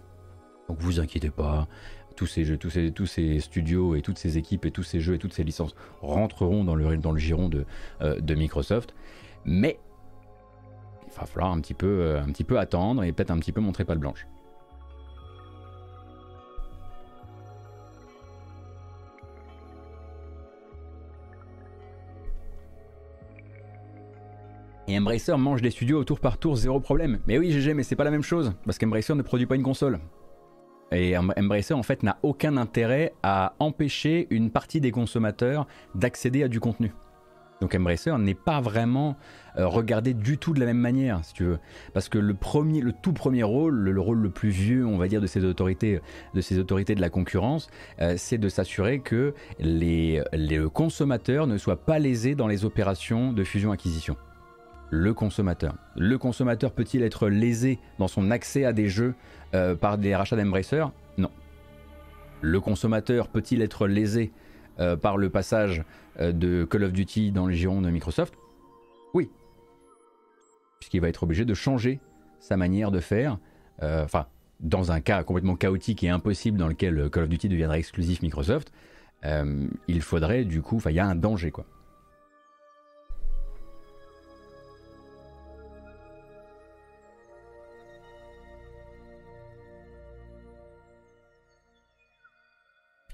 donc vous inquiétez pas, tous ces jeux, tous ces, studios et toutes ces équipes et tous ces jeux et toutes ces licences rentreront dans le, dans le giron de, euh, Microsoft. Mais il va falloir un petit peu, euh, un petit peu attendre et peut-être un petit peu montrer pas de blanche. Et Embracer mange des studios au tour par tour, zéro problème. Mais oui, GG, mais c'est pas la même chose, parce qu'Embracer ne produit pas une console. Et Embracer en fait n'a aucun intérêt à empêcher une partie des consommateurs d'accéder à du contenu. Donc Embracer n'est pas vraiment euh, regardé du tout de la même manière, si tu veux. Parce que le, premier, le tout premier rôle, le, rôle le plus vieux, on va dire, de ces autorités de, ces autorités de la concurrence, euh, c'est de s'assurer que les, les consommateurs ne soient pas lésés dans les opérations de fusion-acquisition. Le consommateur. Le consommateur peut-il être lésé dans son accès à des jeux euh, par des rachats d'Embracer Non. Le consommateur peut-il être lésé par le passage de Call of Duty dans le giron de Microsoft? Oui, puisqu'il va être obligé de changer sa manière de faire. Euh, enfin, dans un cas complètement chaotique et impossible dans lequel Call of Duty deviendrait exclusif Microsoft, euh, il faudrait du coup, enfin, il y a un danger quoi.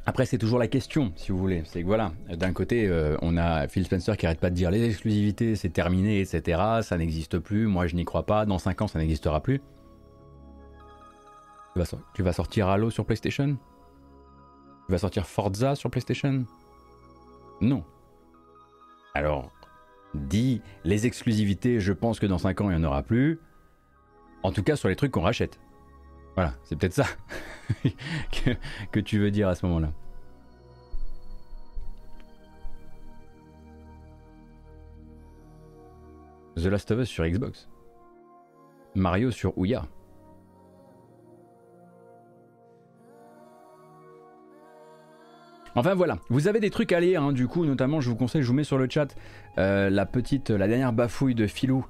Après, c'est toujours la question, si vous voulez. C'est que voilà, d'un côté, euh, on a Phil Spencer qui arrête pas de dire les exclusivités, c'est terminé, etc. Ça n'existe plus. Moi, je n'y crois pas. Dans 5 ans, ça n'existera plus. Tu vas, sortir Halo sur PlayStation? Tu vas sortir Forza sur PlayStation? Non. Alors, dit les exclusivités, je pense que dans 5 ans, il n'y en aura plus. En tout cas, sur les trucs qu'on rachète. Voilà, c'est peut-être ça que, tu veux dire à ce moment-là. The Last of Us sur Xbox. Mario sur Ouya. Enfin voilà, vous avez des trucs à lire, hein, du coup, notamment je vous conseille, je vous mets sur le chat euh, la petite, la dernière bafouille de euh,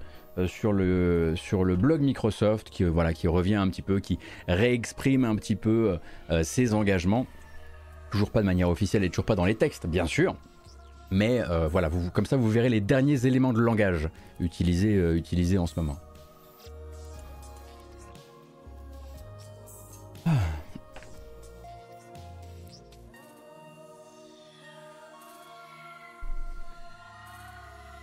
sur, le, sur le blog Microsoft qui, euh, voilà, qui revient un petit peu, qui réexprime un petit peu euh, ses engagements. Toujours pas de manière officielle et toujours pas dans les textes, bien sûr. Mais voilà, vous, comme ça vous verrez les derniers éléments de langage utilisés, utilisés en ce moment. Ah.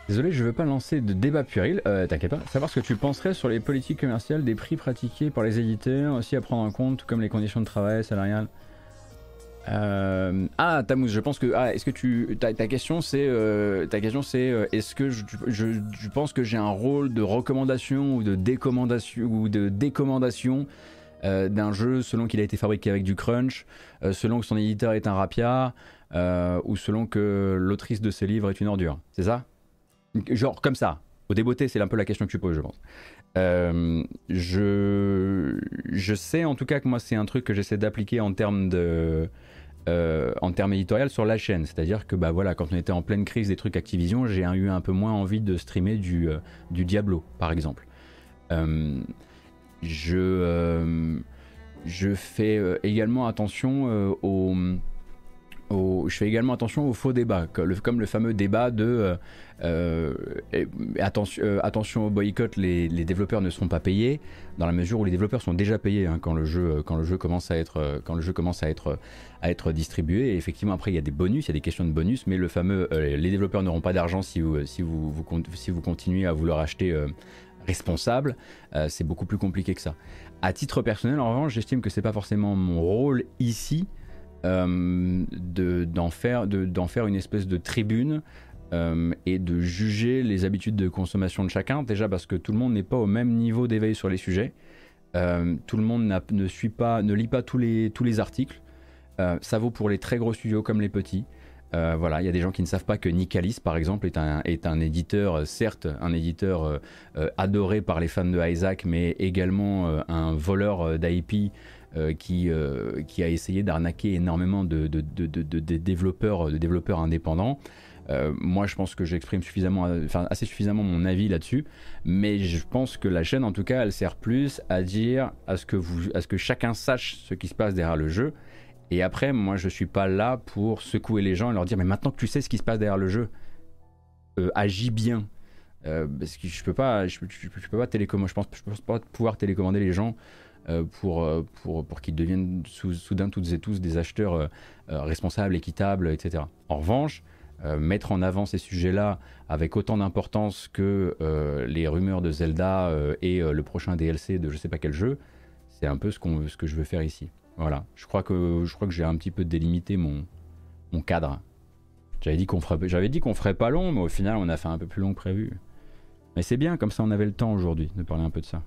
Désolé, je veux pas lancer de débat puéril, euh, t'inquiète pas. Savoir ce que tu penserais sur les politiques commerciales des prix pratiqués par les éditeurs, aussi à prendre en compte, comme les conditions de travail salariales. Euh, ah, Tamous, je pense que. Ah, est-ce que tu. Ta, question, c'est. Euh, ta question, c'est. est-ce que je, je, pense que j'ai un rôle de recommandation ou de décommandation ou de décommandation d'un jeu selon qu'il a été fabriqué avec du crunch, selon que son éditeur est un rapia, ou selon que l'autrice de ses livres est une ordure? C'est ça? Genre comme ça. Au débeauté, c'est un peu la question que tu poses, je pense. Euh, je, je sais en tout cas que moi, c'est un truc que j'essaie d'appliquer en termes de. Euh, en termes éditorial sur la chaîne, c'est-à-dire que bah voilà, quand on était en pleine crise des trucs Activision, j'ai eu un peu moins envie de streamer du, euh, du Diablo, par exemple. je, je fais également attention aux je fais également attention aux faux débats, comme le, fameux débat de euh, euh, attention, euh, attention au boycott, les, développeurs ne seront pas payés, dans la mesure où les développeurs sont déjà payés hein, quand, le jeu, commence à être, distribué. Effectivement, après, il y a des bonus, il y a des questions de bonus, mais le fameux les développeurs n'auront pas d'argent si vous, continuez à vouloir acheter responsable, c'est beaucoup plus compliqué que ça. À titre personnel, en revanche, j'estime que c'est pas forcément mon rôle ici euh, d'en faire, faire une espèce de tribune euh, et de juger les habitudes de consommation de chacun. Déjà parce que tout le monde n'est pas au même niveau d'éveil sur les sujets. Euh, tout le monde ne suit pas, ne lit pas tous les, tous les articles. ça vaut pour les très gros studios comme les petits. voilà, il y a des gens qui ne savent pas que Nicalis, par exemple, est un, est un éditeur, certes, un éditeur adoré par les fans de Isaac, mais également un voleur d'IP euh, qui, euh, qui a essayé d'arnaquer énormément de, développeurs, de développeurs indépendants. Euh, moi, je pense que j'exprime suffisamment, enfin, assez suffisamment mon avis là-dessus, mais je pense que la chaîne, en tout cas, elle sert plus à dire à ce que, vous, à ce que chacun sache ce qui se passe derrière le jeu. Et après, moi, je suis pas là pour secouer les gens et leur dire, mais maintenant que tu sais ce qui se passe derrière le jeu, agis bien. parce que je peux pas, je, peux pas télécommander, je pense, je pense pas pouvoir télécommander les gens euh, pour, euh, pour, pour qu'ils deviennent soudain toutes et tous des acheteurs euh, responsables, équitables, etc. En revanche, mettre en avant ces sujets-là avec autant d'importance que les rumeurs de Zelda et le prochain DLC de je sais pas quel jeu, c'est un peu ce, ce que je veux faire ici. Voilà, je crois que, que j'ai un petit peu délimité mon, mon cadre. J'avais dit qu'on ferait, ferait pas long, mais au final, on a fait un peu plus long que prévu. Mais c'est bien, comme ça, on avait le temps aujourd'hui de parler un peu de ça.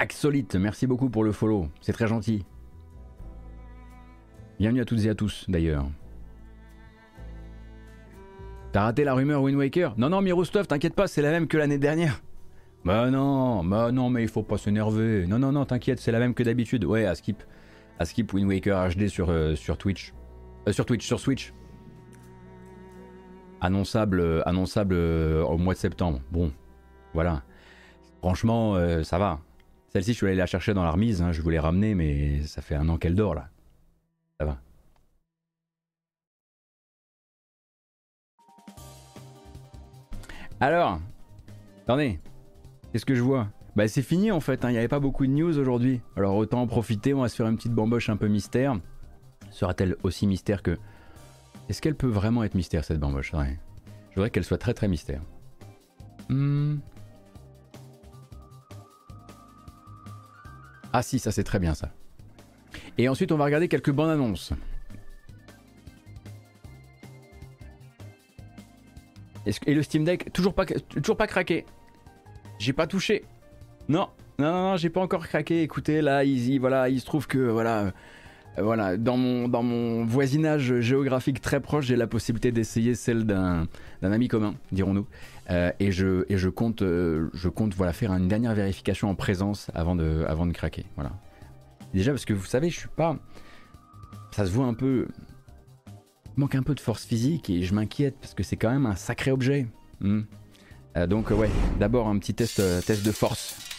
Axolite, merci beaucoup pour le follow, c'est très gentil. Bienvenue à toutes et à tous d'ailleurs. T'as raté la rumeur Wind Waker? Non, non, Mirostov, t'inquiète pas, c'est la même que l'année dernière. Bah non, bah non, mais il faut pas s'énerver. Non, non, non, t'inquiète, c'est la même que d'habitude. Ouais, à skip. À skip Wind Waker HD sur, euh, sur Twitch. Euh, sur Twitch, sur Switch. Annonçable, euh, annonçable au mois de septembre. Bon, voilà. Franchement, ça va. Celle-ci, je suis allé la chercher dans la remise. Hein, je voulais ramener, mais ça fait un an qu'elle dort là. Ça va. Alors, attendez, qu'est-ce que je vois? Bah c'est fini en fait, hein. il n'y avait pas beaucoup de news aujourd'hui. Alors autant en profiter, on va se faire une petite bamboche un peu mystère. Sera-t-elle aussi mystère que... Est-ce qu'elle peut vraiment être mystère cette bamboche? Je voudrais qu'elle soit très très mystère. Hmm. Ah si, ça c'est très bien ça. Et ensuite on va regarder quelques bandes annonces. Et le Steam Deck, toujours pas, toujours pas craqué. J'ai pas touché. Non, non, non, j'ai pas encore craqué. Écoutez, là, easy, voilà, il se trouve que, voilà, euh, voilà, dans mon, dans mon voisinage géographique très proche, j'ai la possibilité d'essayer celle d'un ami commun, dirons-nous. Euh, et euh, je compte voilà, faire une dernière vérification en présence avant de, craquer. Voilà. Déjà parce que vous savez, je suis pas. Ça se voit un peu. Manque un peu de force physique et je m'inquiète parce que c'est quand même un sacré objet. Hmm. Euh, donc ouais, d'abord un petit test, test de force.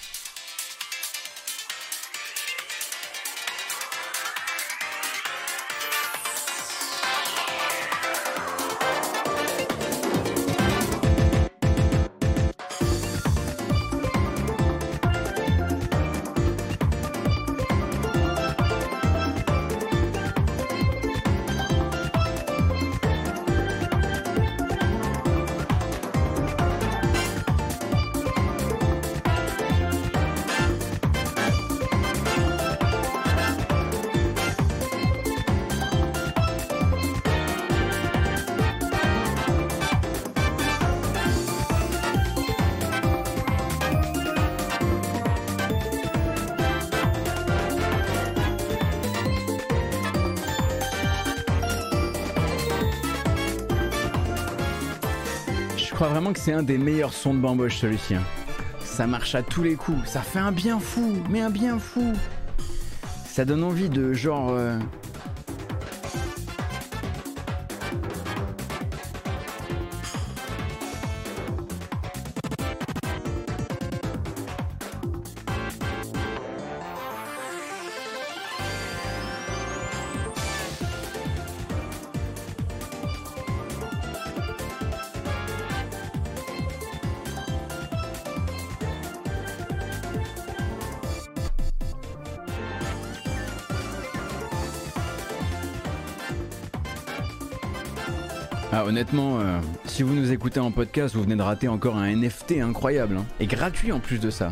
Que c'est un des meilleurs sons de bamboche celui-ci. Hein. Ça marche à tous les coups, ça fait un bien fou, mais un bien fou. Ça donne envie de genre... Euh, honnêtement, euh, si vous nous écoutez en podcast, vous venez de rater encore un NFT incroyable. Hein. et gratuit en plus de ça.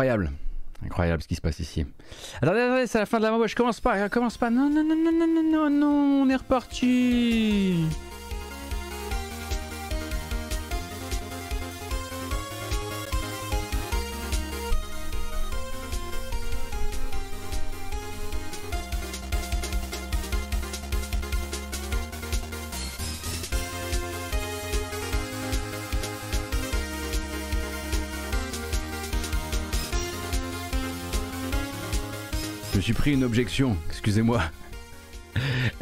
Incroyable. Incroyable ce qui se passe ici. Attendez, attendez, c'est la fin de la je commence pas, commence pas. Non, non, non, non, non, non, non, on est reparti. Pris une objection, excusez-moi.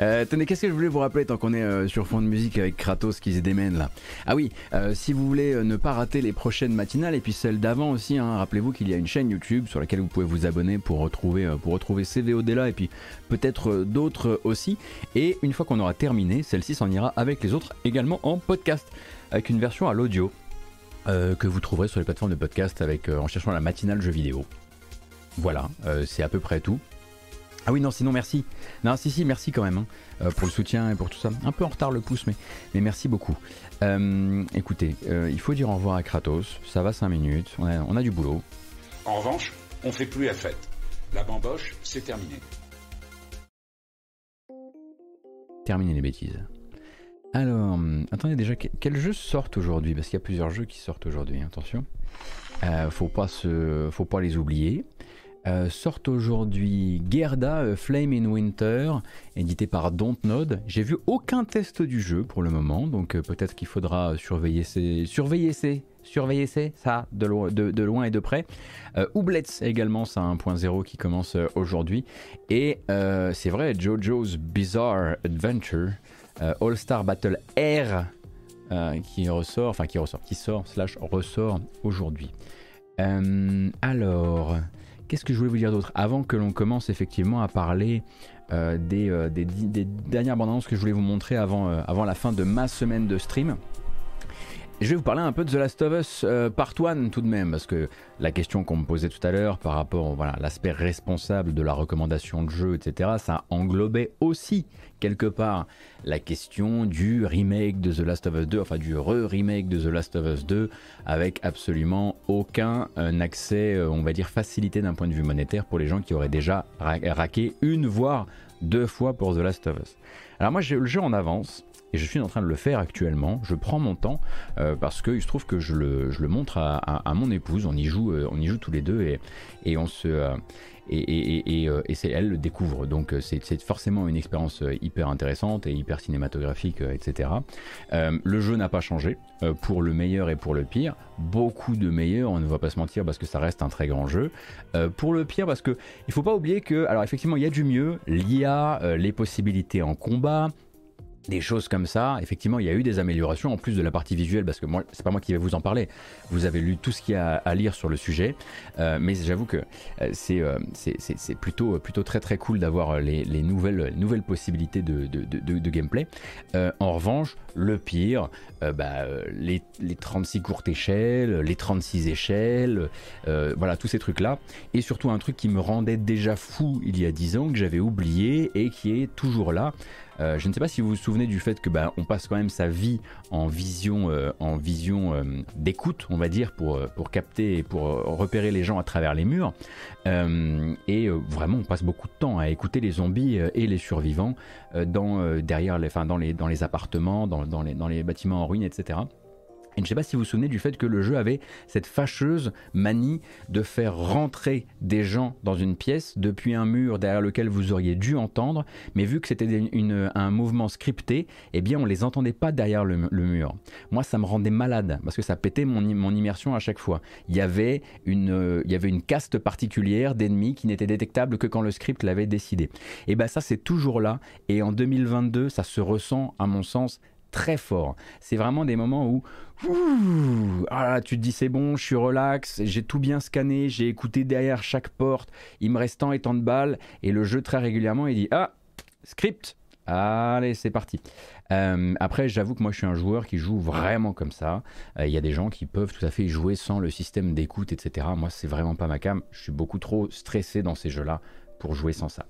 Euh, tenez, qu'est-ce que je voulais vous rappeler tant qu'on est euh, sur fond de musique avec Kratos qui se démène là? Ah oui, euh, si vous voulez ne pas rater les prochaines matinales et puis celles d'avant aussi, hein, rappelez-vous qu'il y a une chaîne YouTube sur laquelle vous pouvez vous abonner pour retrouver, pour retrouver CVOD là et puis peut-être d'autres aussi. Et une fois qu'on aura terminé, celle-ci s'en ira avec les autres également en podcast, avec une version à l'audio que vous trouverez sur les plateformes de podcast avec, en cherchant la matinale jeu vidéo. Voilà, c'est à peu près tout. Ah oui, non, sinon merci. Non, si, si, merci quand même hein, euh, pour le soutien et pour tout ça. Un peu en retard le pouce, mais, mais merci beaucoup. Euh, écoutez, euh, il faut dire au revoir à Kratos. Ça va 5 minutes. On a, on a du boulot. En revanche, on fait plus la fête. La bamboche, c'est terminé. Terminer les bêtises. Alors, attendez déjà, quels jeux sortent aujourd'hui? Parce qu'il y a plusieurs jeux qui sortent aujourd'hui, attention. faut, pas se, faut pas les oublier. Euh, sort aujourd'hui Gerda euh, Flame in Winter, édité par Dontnod. J'ai vu aucun test du jeu pour le moment, donc euh, peut-être qu'il faudra surveiller ces, surveiller ces, surveiller ces, ça de, de, loin et de près. Oublets également, ça 1.0 qui commence aujourd'hui. Et c'est vrai, JoJo's Bizarre Adventure, All Star Battle R, qui ressort, enfin qui ressort, qui sort slash ressort aujourd'hui. alors. Qu'est-ce que je voulais vous dire d'autre Avant que l'on commence effectivement à parler euh, euh, des, dernières bandes annonces que je voulais vous montrer avant, euh, avant la fin de ma semaine de stream. Je vais vous parler un peu de The Last of Us Part 1 tout de même, parce que la question qu'on me posait tout à l'heure par rapport à voilà, l'aspect responsable de la recommandation de jeu, etc., ça englobait aussi quelque part la question du remake de The Last of Us 2, enfin du re-remake de The Last of Us 2, avec absolument aucun euh, accès, euh, on va dire, facilité d'un point de vue monétaire pour les gens qui auraient déjà raqué une, voire deux fois pour The Last of Us. Alors moi j'ai le jeu en avance, et je suis en train de le faire actuellement. Je prends mon temps euh, parce qu'il se trouve que je le, montre à, mon épouse. On y joue, on y joue tous les deux et, on se, et, euh, et, c'est elle le découvre. Donc euh, c'est forcément une expérience euh, hyper intéressante et hyper cinématographique, etc. le jeu n'a pas changé pour le meilleur et pour le pire. Beaucoup de meilleurs, on ne va pas se mentir parce que ça reste un très grand jeu. pour le pire parce que il faut pas oublier que, alors effectivement, il y a du mieux. L'IA, les possibilités en combat, des choses comme ça. Effectivement, il y a eu des améliorations en plus de la partie visuelle, parce que moi, c'est pas moi qui vais vous en parler. Vous avez lu tout ce qu'il y a à lire sur le sujet, euh, mais j'avoue que euh, euh, c'est c'est plutôt plutôt très très cool d'avoir les, les, nouvelles nouvelles possibilités de, de, de, de gameplay. en revanche, le pire, bah, les, les 36 courtes échelles, les 36 échelles, voilà tous ces trucs là, et surtout un truc qui me rendait déjà fou il y a 10 ans que j'avais oublié et qui est toujours là. Euh, je ne sais pas si vous vous souvenez du fait que bah, on passe quand même sa vie en vision, euh, en vision euh, d'écoute, on va dire, pour, pour capter et pour repérer les gens à travers les murs. et vraiment, on passe beaucoup de temps à écouter les zombies et les survivants dans, derrière les, dans, les, dans les appartements, dans, dans, les, dans les bâtiments en ruine, etc. Et je ne sais pas si vous vous souvenez du fait que le jeu avait cette fâcheuse manie de faire rentrer des gens dans une pièce depuis un mur derrière lequel vous auriez dû entendre, mais vu que c'était un mouvement scripté, eh bien on les entendait pas derrière le, mur. Moi ça me rendait malade parce que ça pétait mon, immersion à chaque fois. Il y avait une, caste particulière d'ennemis qui n'était détectable que quand le script l'avait décidé. Et bien ça c'est toujours là et en 2022 ça se ressent à mon sens très fort. C'est vraiment des moments où ah tu te dis c'est bon, je suis relax, j'ai tout bien scanné, j'ai écouté derrière chaque porte, il me reste tant et tant de balles, et le jeu très régulièrement il dit ah script, allez c'est parti. Euh, après j'avoue que moi je suis un joueur qui joue vraiment comme ça. Euh, il y a des gens qui peuvent tout à fait jouer sans le système d'écoute etc. Moi c'est vraiment pas ma cam. Je suis beaucoup trop stressé dans ces jeux là pour jouer sans ça.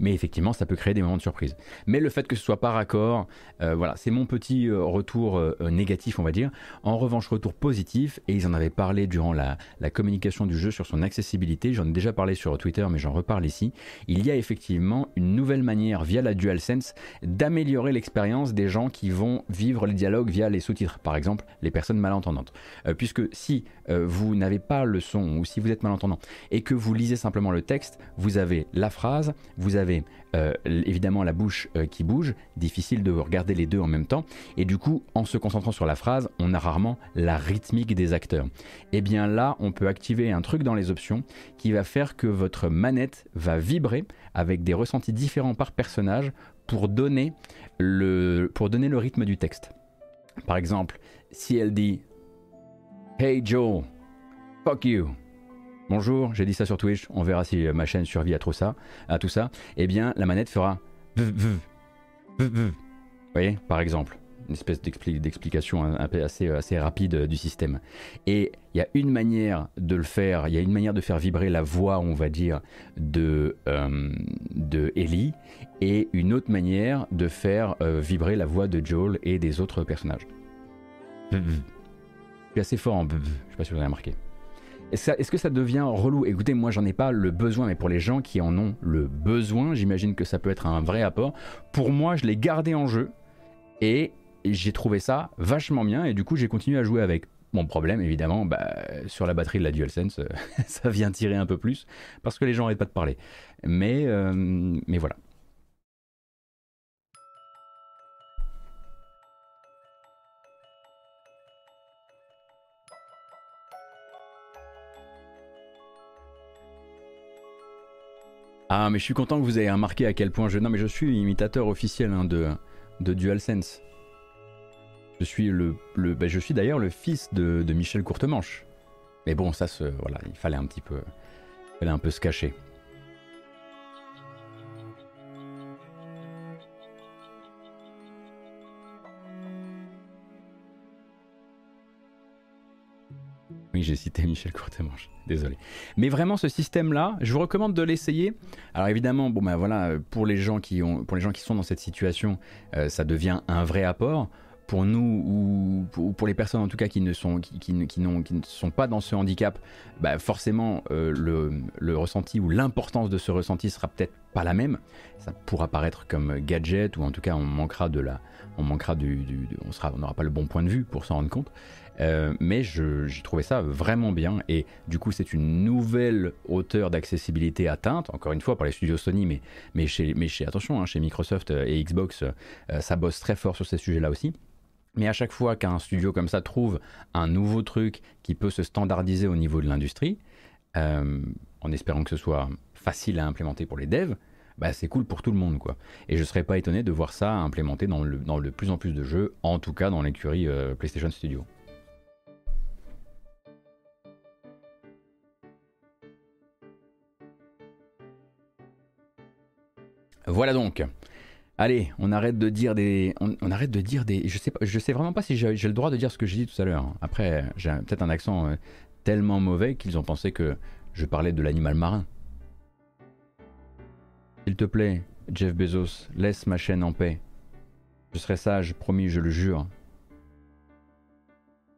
Mais effectivement, ça peut créer des moments de surprise. Mais le fait que ce soit par accord, euh, voilà, c'est mon petit euh, retour euh, négatif, on va dire. En revanche, retour positif, et ils en avaient parlé durant la, communication du jeu sur son accessibilité. J'en ai déjà parlé sur Twitter, mais j'en reparle ici. Il y a effectivement une nouvelle manière via la DualSense d'améliorer l'expérience des gens qui vont vivre les dialogues via les sous-titres, par exemple les personnes malentendantes. puisque si vous n'avez pas le son ou si vous êtes malentendant et que vous lisez simplement le texte, vous avez la phrase, vous avez avez euh, évidemment la bouche euh, qui bouge, difficile de regarder les deux en même temps, et du coup, en se concentrant sur la phrase, on a rarement la rythmique des acteurs. Et eh bien là, on peut activer un truc dans les options qui va faire que votre manette va vibrer avec des ressentis différents par personnage pour donner le, pour donner le rythme du texte. Par exemple, si elle dit Hey Joe, fuck you. Bonjour, j'ai dit ça sur Twitch, on verra si ma chaîne survit à tout ça, à tout ça. Eh bien, la manette fera Vous voyez, par exemple, une espèce d'explication assez, rapide euh, du système. Et il y a une manière de le faire, il y a une manière de faire vibrer la voix, on va dire, de, euh, de Ellie, et une autre manière de faire euh, vibrer la voix de Joel et des autres personnages. Je suis assez fort en je sais pas si vous avez remarqué. Est-ce que ça devient relou? Écoutez, moi j'en ai pas le besoin, mais pour les gens qui en ont le besoin, j'imagine que ça peut être un vrai apport. Pour moi, je l'ai gardé en jeu et j'ai trouvé ça vachement bien et du coup j'ai continué à jouer avec. Mon problème, évidemment, bah, sur la batterie de la DualSense, ça vient tirer un peu plus parce que les gens n'arrêtent pas de parler. Mais, euh, mais voilà. Ah, mais je suis content que vous ayez remarqué à quel point je. Non, mais je suis imitateur officiel hein, de, de DualSense. Je suis le, le bah, je suis d'ailleurs le fils de, de, Michel Courtemanche. Mais bon, ça, se, voilà, il fallait un petit peu, il fallait un peu se cacher. Oui, j'ai cité Michel Courtemanche, désolé. Mais vraiment, ce système-là, je vous recommande de l'essayer. Alors évidemment, bon ben voilà, pour les gens qui ont, pour les gens qui sont dans cette situation, euh, ça devient un vrai apport. Pour nous ou pour, les personnes en tout cas qui ne sont, qui, qui, ne sont pas dans ce handicap, bah forcément euh, le, ressenti ou l'importance de ce ressenti sera peut-être pas la même. Ça pourra paraître comme gadget ou en tout cas on manquera de la, on manquera du, on on n'aura pas le bon point de vue pour s'en rendre compte. Euh, mais j'ai trouvé ça vraiment bien et du coup c'est une nouvelle hauteur d'accessibilité atteinte, encore une fois par les studios Sony, mais, mais, chez, mais chez, attention, hein, chez Microsoft et Xbox, euh, ça bosse très fort sur ces sujets-là aussi. Mais à chaque fois qu'un studio comme ça trouve un nouveau truc qui peut se standardiser au niveau de l'industrie, euh, en espérant que ce soit facile à implémenter pour les devs, bah c'est cool pour tout le monde quoi. Et je serais pas étonné de voir ça implémenté dans le, dans le plus en plus de jeux, en tout cas dans l'écurie PlayStation Studio. Voilà donc. Allez, on arrête de dire des, on, arrête de dire des, je sais pas, je sais vraiment pas si j'ai le droit de dire ce que j'ai dit tout à l'heure. Après, j'ai peut-être un accent euh, tellement mauvais qu'ils ont pensé que je parlais de l'animal marin. S'il te plaît, Jeff Bezos, laisse ma chaîne en paix. Je serai sage, promis, je le jure.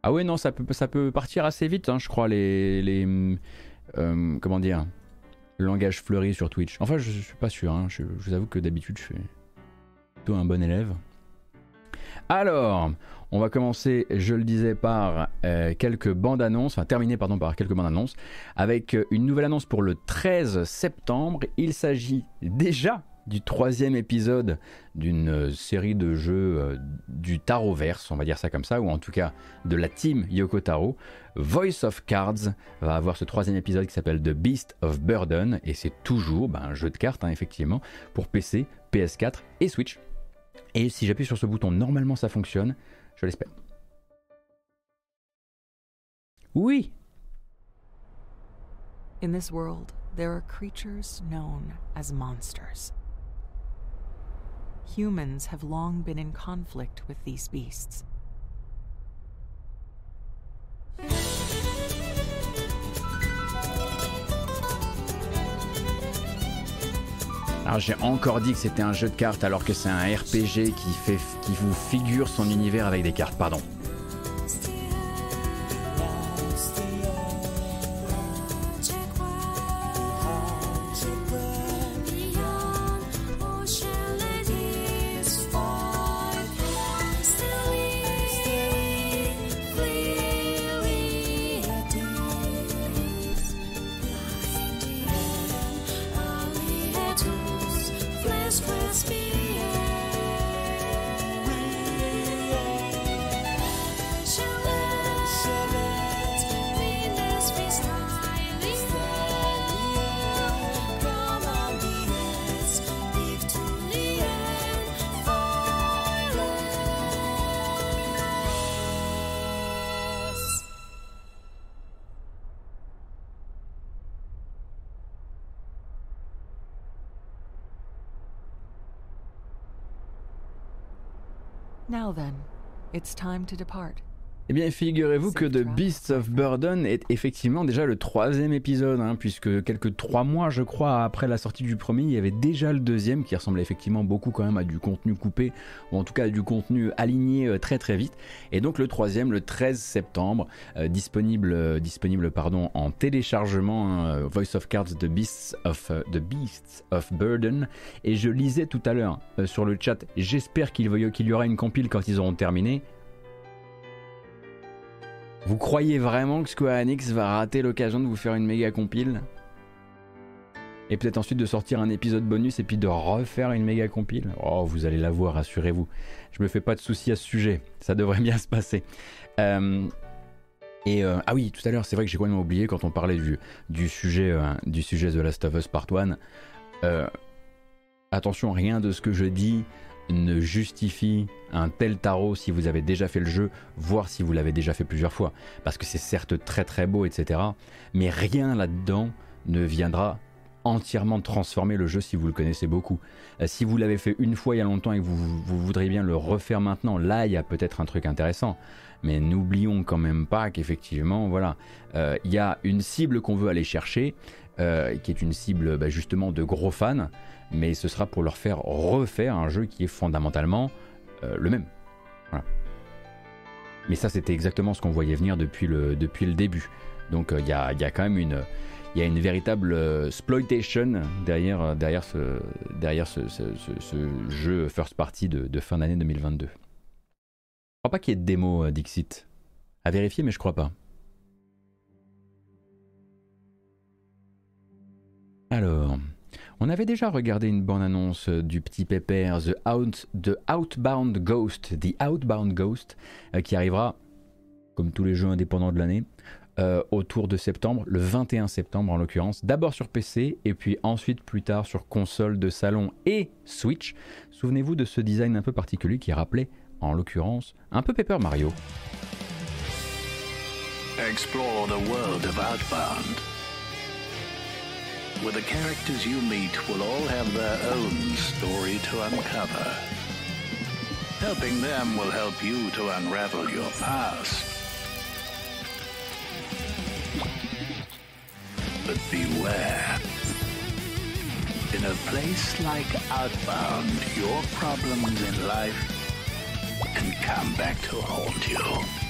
Ah ouais, non, ça peut, ça peut partir assez vite, hein, je crois, les, les euh, comment dire, langage fleuri sur Twitch. Enfin, je, suis pas sûr. Hein. Je, vous avoue que d'habitude, je suis plutôt un bon élève. Alors, on va commencer, je le disais, par euh, quelques bandes annonces, enfin terminer pardon par quelques bandes annonces, avec une nouvelle annonce pour le 13 septembre. Il s'agit déjà du troisième épisode d'une euh, série de jeux euh, du Tarot Verse, on va dire ça comme ça, ou en tout cas de la team Yoko Taro. Voice of Cards va avoir ce troisième épisode qui s'appelle The Beast of Burden, et c'est toujours ben, un jeu de cartes, hein, effectivement, pour PC, PS4 et Switch. Et si j'appuie sur ce bouton, normalement ça fonctionne, je l'espère. Oui In this world, there are creatures known as monsters. Humans have long been in conflict with these beasts. Alors j'ai encore dit que c'était un jeu de cartes alors que c'est un RPG qui, fait, qui vous figure son univers avec des cartes, pardon. Now then, it's time to depart. Eh bien, figurez-vous que The Beasts of Burden est effectivement déjà le troisième épisode, hein, puisque quelques trois mois, je crois, après la sortie du premier, il y avait déjà le deuxième qui ressemblait effectivement beaucoup quand même à du contenu coupé, ou en tout cas à du contenu aligné euh, très très vite. Et donc le troisième, le 13 septembre, euh, disponible, euh, disponible pardon, en téléchargement, hein, Voice of Cards The Beasts of, The Beasts of Burden. Et je lisais tout à l'heure sur le chat, j'espère qu'il y aura une compile quand ils auront terminé. Vous croyez vraiment que Square Enix va rater l'occasion de vous faire une méga compile Et peut-être ensuite de sortir un épisode bonus et puis de refaire une méga compile Oh, vous allez la voir, rassurez-vous. Je me fais pas de soucis à ce sujet, ça devrait bien se passer. Euh, et euh, ah oui, tout à l'heure, c'est vrai que j'ai complètement oublié quand on parlait du, sujet, euh, du sujet The Last of Us Part 1. attention, rien de ce que je dis ne justifie un tel tarot si vous avez déjà fait le jeu, voire si vous l'avez déjà fait plusieurs fois. Parce que c'est certes très très beau, etc. Mais rien là-dedans ne viendra entièrement transformer le jeu si vous le connaissez beaucoup. Euh, si vous l'avez fait une fois il y a longtemps et que vous, voudriez bien le refaire maintenant, là il y a peut-être un truc intéressant. Mais n'oublions quand même pas qu'effectivement, voilà, euh, il y a une cible qu'on veut aller chercher, euh, qui est une cible bah, justement de gros fans mais ce sera pour leur faire refaire un jeu qui est fondamentalement euh, le même. Mais ça, c'était exactement ce qu'on voyait venir depuis le, depuis le début. Donc euh, il y, a, y, a, quand même une, y a une véritable euh, exploitation derrière, derrière, ce, derrière ce, jeu first party de, fin d'année 2022. Je crois pas qu'il y ait de démo Dixit. À vérifier, mais je crois pas. Alors. On avait déjà regardé une bande-annonce du petit pépère The, Outbound Ghost, The Outbound Ghost, euh, qui arrivera, comme tous les jeux indépendants de l'année, euh, autour de septembre, le 21 septembre en l'occurrence, d'abord sur PC et puis ensuite plus tard sur console de salon et Switch. Souvenez-vous de ce design un peu particulier qui rappelait en l'occurrence un peu Paper Mario. The. Where the characters you meet will all have their own story to uncover. Helping them will help you to unravel your past. But beware. In a place like Outbound, your problems in life can come back to haunt you.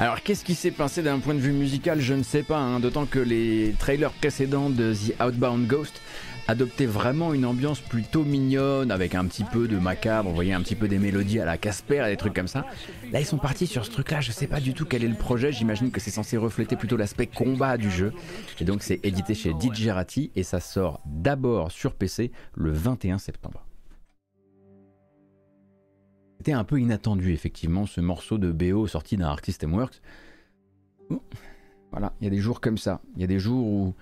Alors qu'est-ce qui s'est passé d'un point de vue musical Je ne sais pas, hein, d'autant que les trailers précédents de The Outbound Ghost adoptaient vraiment une ambiance plutôt mignonne, avec un petit peu de macabre, vous voyez un petit peu des mélodies à la Casper et des trucs comme ça. Là ils sont partis sur ce truc là, je sais pas du tout quel est le projet, j'imagine que c'est censé refléter plutôt l'aspect combat du jeu. Et donc c'est édité chez Digerati et ça sort d'abord sur PC le 21 septembre. C'était un peu inattendu, effectivement, ce morceau de BO sorti d'un Artist Works. voilà, il y a des jours comme ça. Il y a des jours où,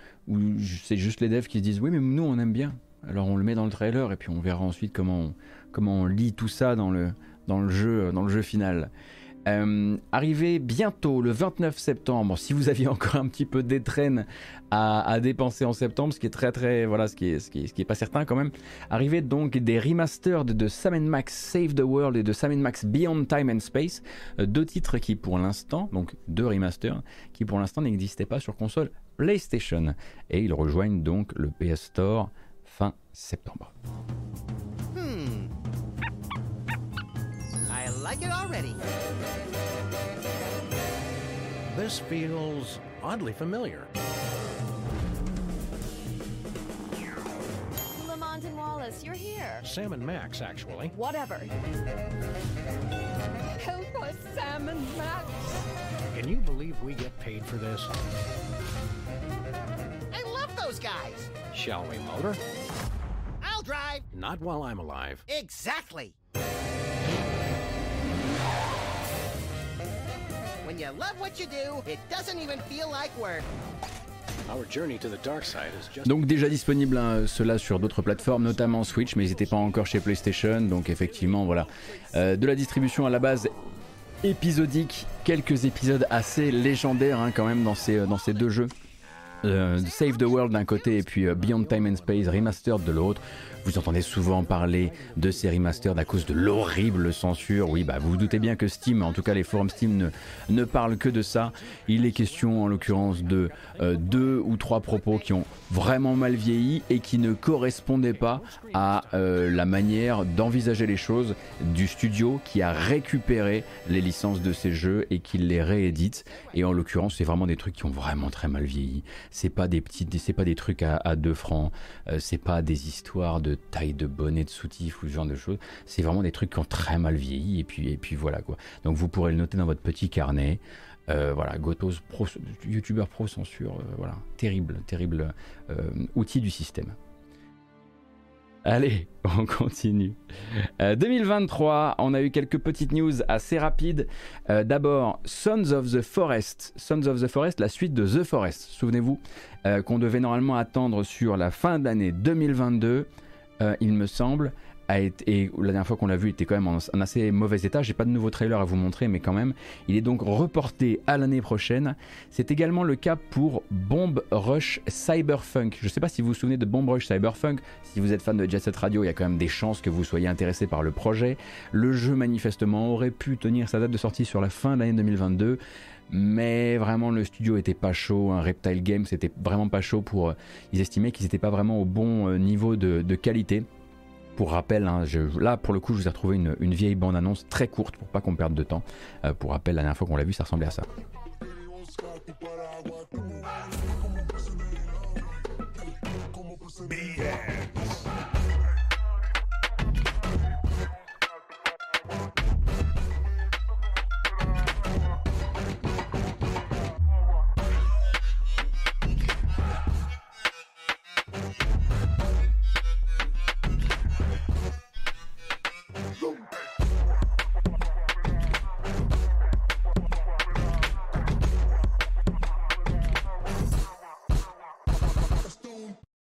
c'est juste les devs qui se disent Oui, mais nous, on aime bien. Alors on le met dans le trailer et puis on verra ensuite comment on, comment on lit tout ça dans le, dans le, jeu, dans le jeu final. Euh, arrivé bientôt le 29 septembre, si vous aviez encore un petit peu d'étrennes à, dépenser en septembre, ce qui est très très voilà, ce qui est, ce qui est, pas certain quand même. Arrivé donc des remasters de Sam Max Save the World et de Sam Max Beyond Time and Space, euh, deux titres qui pour l'instant, donc deux remasters, qui pour l'instant n'existaient pas sur console PlayStation et ils rejoignent donc le PS Store fin septembre. Like it already. This feels oddly familiar. Lamont and Wallace, you're here. Sam and Max, actually. Whatever. Help us, Sam and Max. Can you believe we get paid for this? I love those guys. Shall we motor? I'll drive. Not while I'm alive. Exactly. When you love what you do, it doesn't even feel like work. Our journey to the dark side is just. Donc déjà disponible hein, cela sur d'autres plateformes, notamment Switch, mais ils n'étaient pas encore chez PlayStation. Donc effectivement, voilà. Euh, de la distribution à la base épisodique, quelques épisodes assez légendaires hein, quand même dans ces, dans ces deux jeux. Euh, Save the World d'un côté et puis euh, Beyond Time and Space Remastered de l'autre. Vous entendez souvent parler de ces remasters à cause de l'horrible censure. Oui, bah vous vous doutez bien que Steam, en tout cas les forums Steam, ne, ne parlent que de ça. Il est question en l'occurrence de euh, deux ou trois propos qui ont vraiment mal vieilli et qui ne correspondaient pas à euh, la manière d'envisager les choses du studio qui a récupéré les licences de ces jeux et qui les réédite. Et en l'occurrence, c'est vraiment des trucs qui ont vraiment très mal vieilli. C'est pas des petits, c'est pas des trucs à, 2 francs. Euh, c'est pas des histoires de taille de bonnet de soutif ou ce genre de choses. C'est vraiment des trucs qui ont très mal vieilli et puis, et puis voilà quoi. Donc vous pourrez le noter dans votre petit carnet. Euh, voilà, Gotos, pro, youtubeur pro censure, euh, voilà, terrible, terrible euh, outil du système. Allez, on continue. Euh, 2023, on a eu quelques petites news assez rapides. D'abord, Sons of the Forest. Sons of the Forest, la suite de The Forest. Souvenez-vous qu'on devait normalement attendre sur la fin de l'année 2022, euh, il me semble. A été, et la dernière fois qu'on l'a vu, était quand même en assez mauvais état. J'ai pas de nouveau trailer à vous montrer, mais quand même, il est donc reporté à l'année prochaine. C'est également le cas pour Bomb Rush Cyberpunk. Je sais pas si vous vous souvenez de Bomb Rush Cyberpunk. Si vous êtes fan de Jet Set Radio, il y a quand même des chances que vous soyez intéressé par le projet. Le jeu, manifestement, aurait pu tenir sa date de sortie sur la fin de l'année 2022 mais vraiment le studio était pas chaud, un Reptile Games c'était vraiment pas chaud pour... ils estimaient qu'ils n'étaient pas vraiment au bon euh, niveau de, qualité. Pour rappel, hein, là pour le coup je vous ai retrouvé une, vieille bande-annonce très courte pour pas qu'on perde de temps. Euh, pour rappel, la dernière fois qu'on l'a vu ça ressemblait à ça.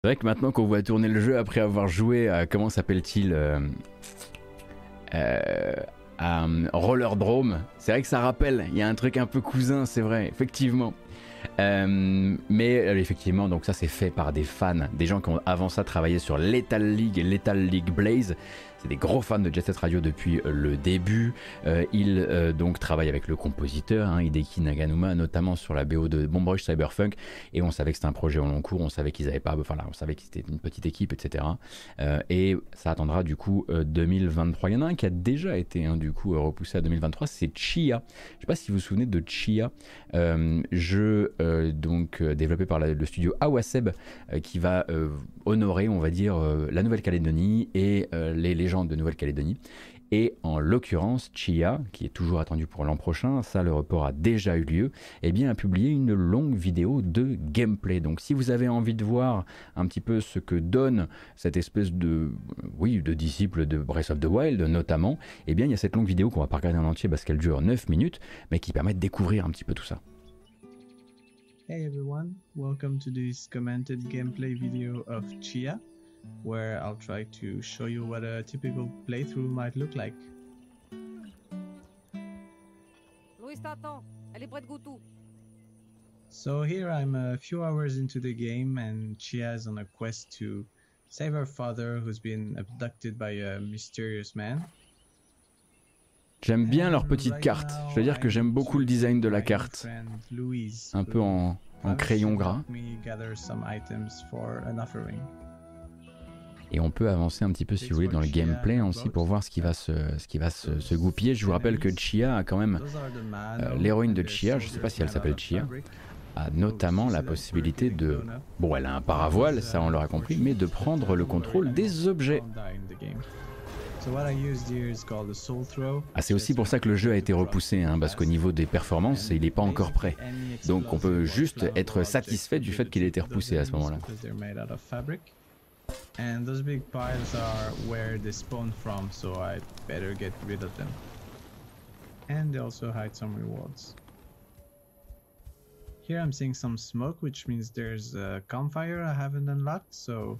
Vrai que maintenant qu'on voit tourner le jeu après avoir joué à comment s'appelle-t-il euh, euh, à Rollerdrome, c'est vrai que ça rappelle, il y a un truc un peu cousin, c'est vrai, effectivement. Euh, mais euh, effectivement, donc ça c'est fait par des fans, des gens qui ont avant ça travaillé sur Lethal League et Lethal League Blaze. C'est des gros fans de Jet Set Radio depuis euh, le début. Euh, ils euh, donc travaillent avec le compositeur hein, Hideki Naganuma, notamment sur la BO de Bomb Rush Cyberpunk. Et on savait que c'était un projet en long cours, on savait qu'ils avaient pas, enfin là, on savait que c'était une petite équipe, etc. Et ça attendra du coup 2023. Il y en a un qui a déjà été hein, du coup repoussé à 2023, c'est Chia. Je sais pas si vous vous souvenez de Chia, jeu donc développé par le studio Awaseb qui va honorer, on va dire, la Nouvelle-Calédonie et les, les de Nouvelle-Calédonie. Et en l'occurrence, Chia, qui est toujours attendu pour l'an prochain, ça le report a déjà eu lieu, eh bien a publié une longue vidéo de gameplay. Donc si vous avez envie de voir un petit peu ce que donne cette espèce de, oui, de disciple de Breath of the Wild notamment, eh bien il y a cette longue vidéo qu'on va pas regarder en entier parce qu'elle dure 9 minutes, mais qui permet de découvrir un petit peu tout ça. Hey everyone, welcome to this commented gameplay video of Chia. where I'll try to show you what a typical playthrough might look like. Louise t'attend, elle est près de Goutou. So here I'm a few hours into the game and Chia is on a quest to save her father who's been abducted by a mysterious man. J'aime bien leur petite carte. Je veux dire que j'aime beaucoup le design de la carte. Un peu en, crayon gras. Et on peut avancer un petit peu, si vous voulez, dans le gameplay aussi pour voir ce qui va se, ce qui va se, goupiller. Je vous rappelle que Chia a quand même euh, l'héroïne de Chia. Je sais pas si elle s'appelle Chia. a notamment la possibilité de... Bon, elle a un paravoile, ça on l'aura compris, mais de prendre le contrôle des objets. Ah, c'est aussi pour ça que le jeu a été repoussé, hein, parce qu'au niveau des performances, il n'est pas encore prêt. Donc on peut juste être satisfait du fait qu'il ait été repoussé à ce moment-là. And those big piles are where they spawn from, so I better get rid of them. And they also hide some rewards. Here I'm seeing some smoke, which means there's a campfire I haven't unlocked, so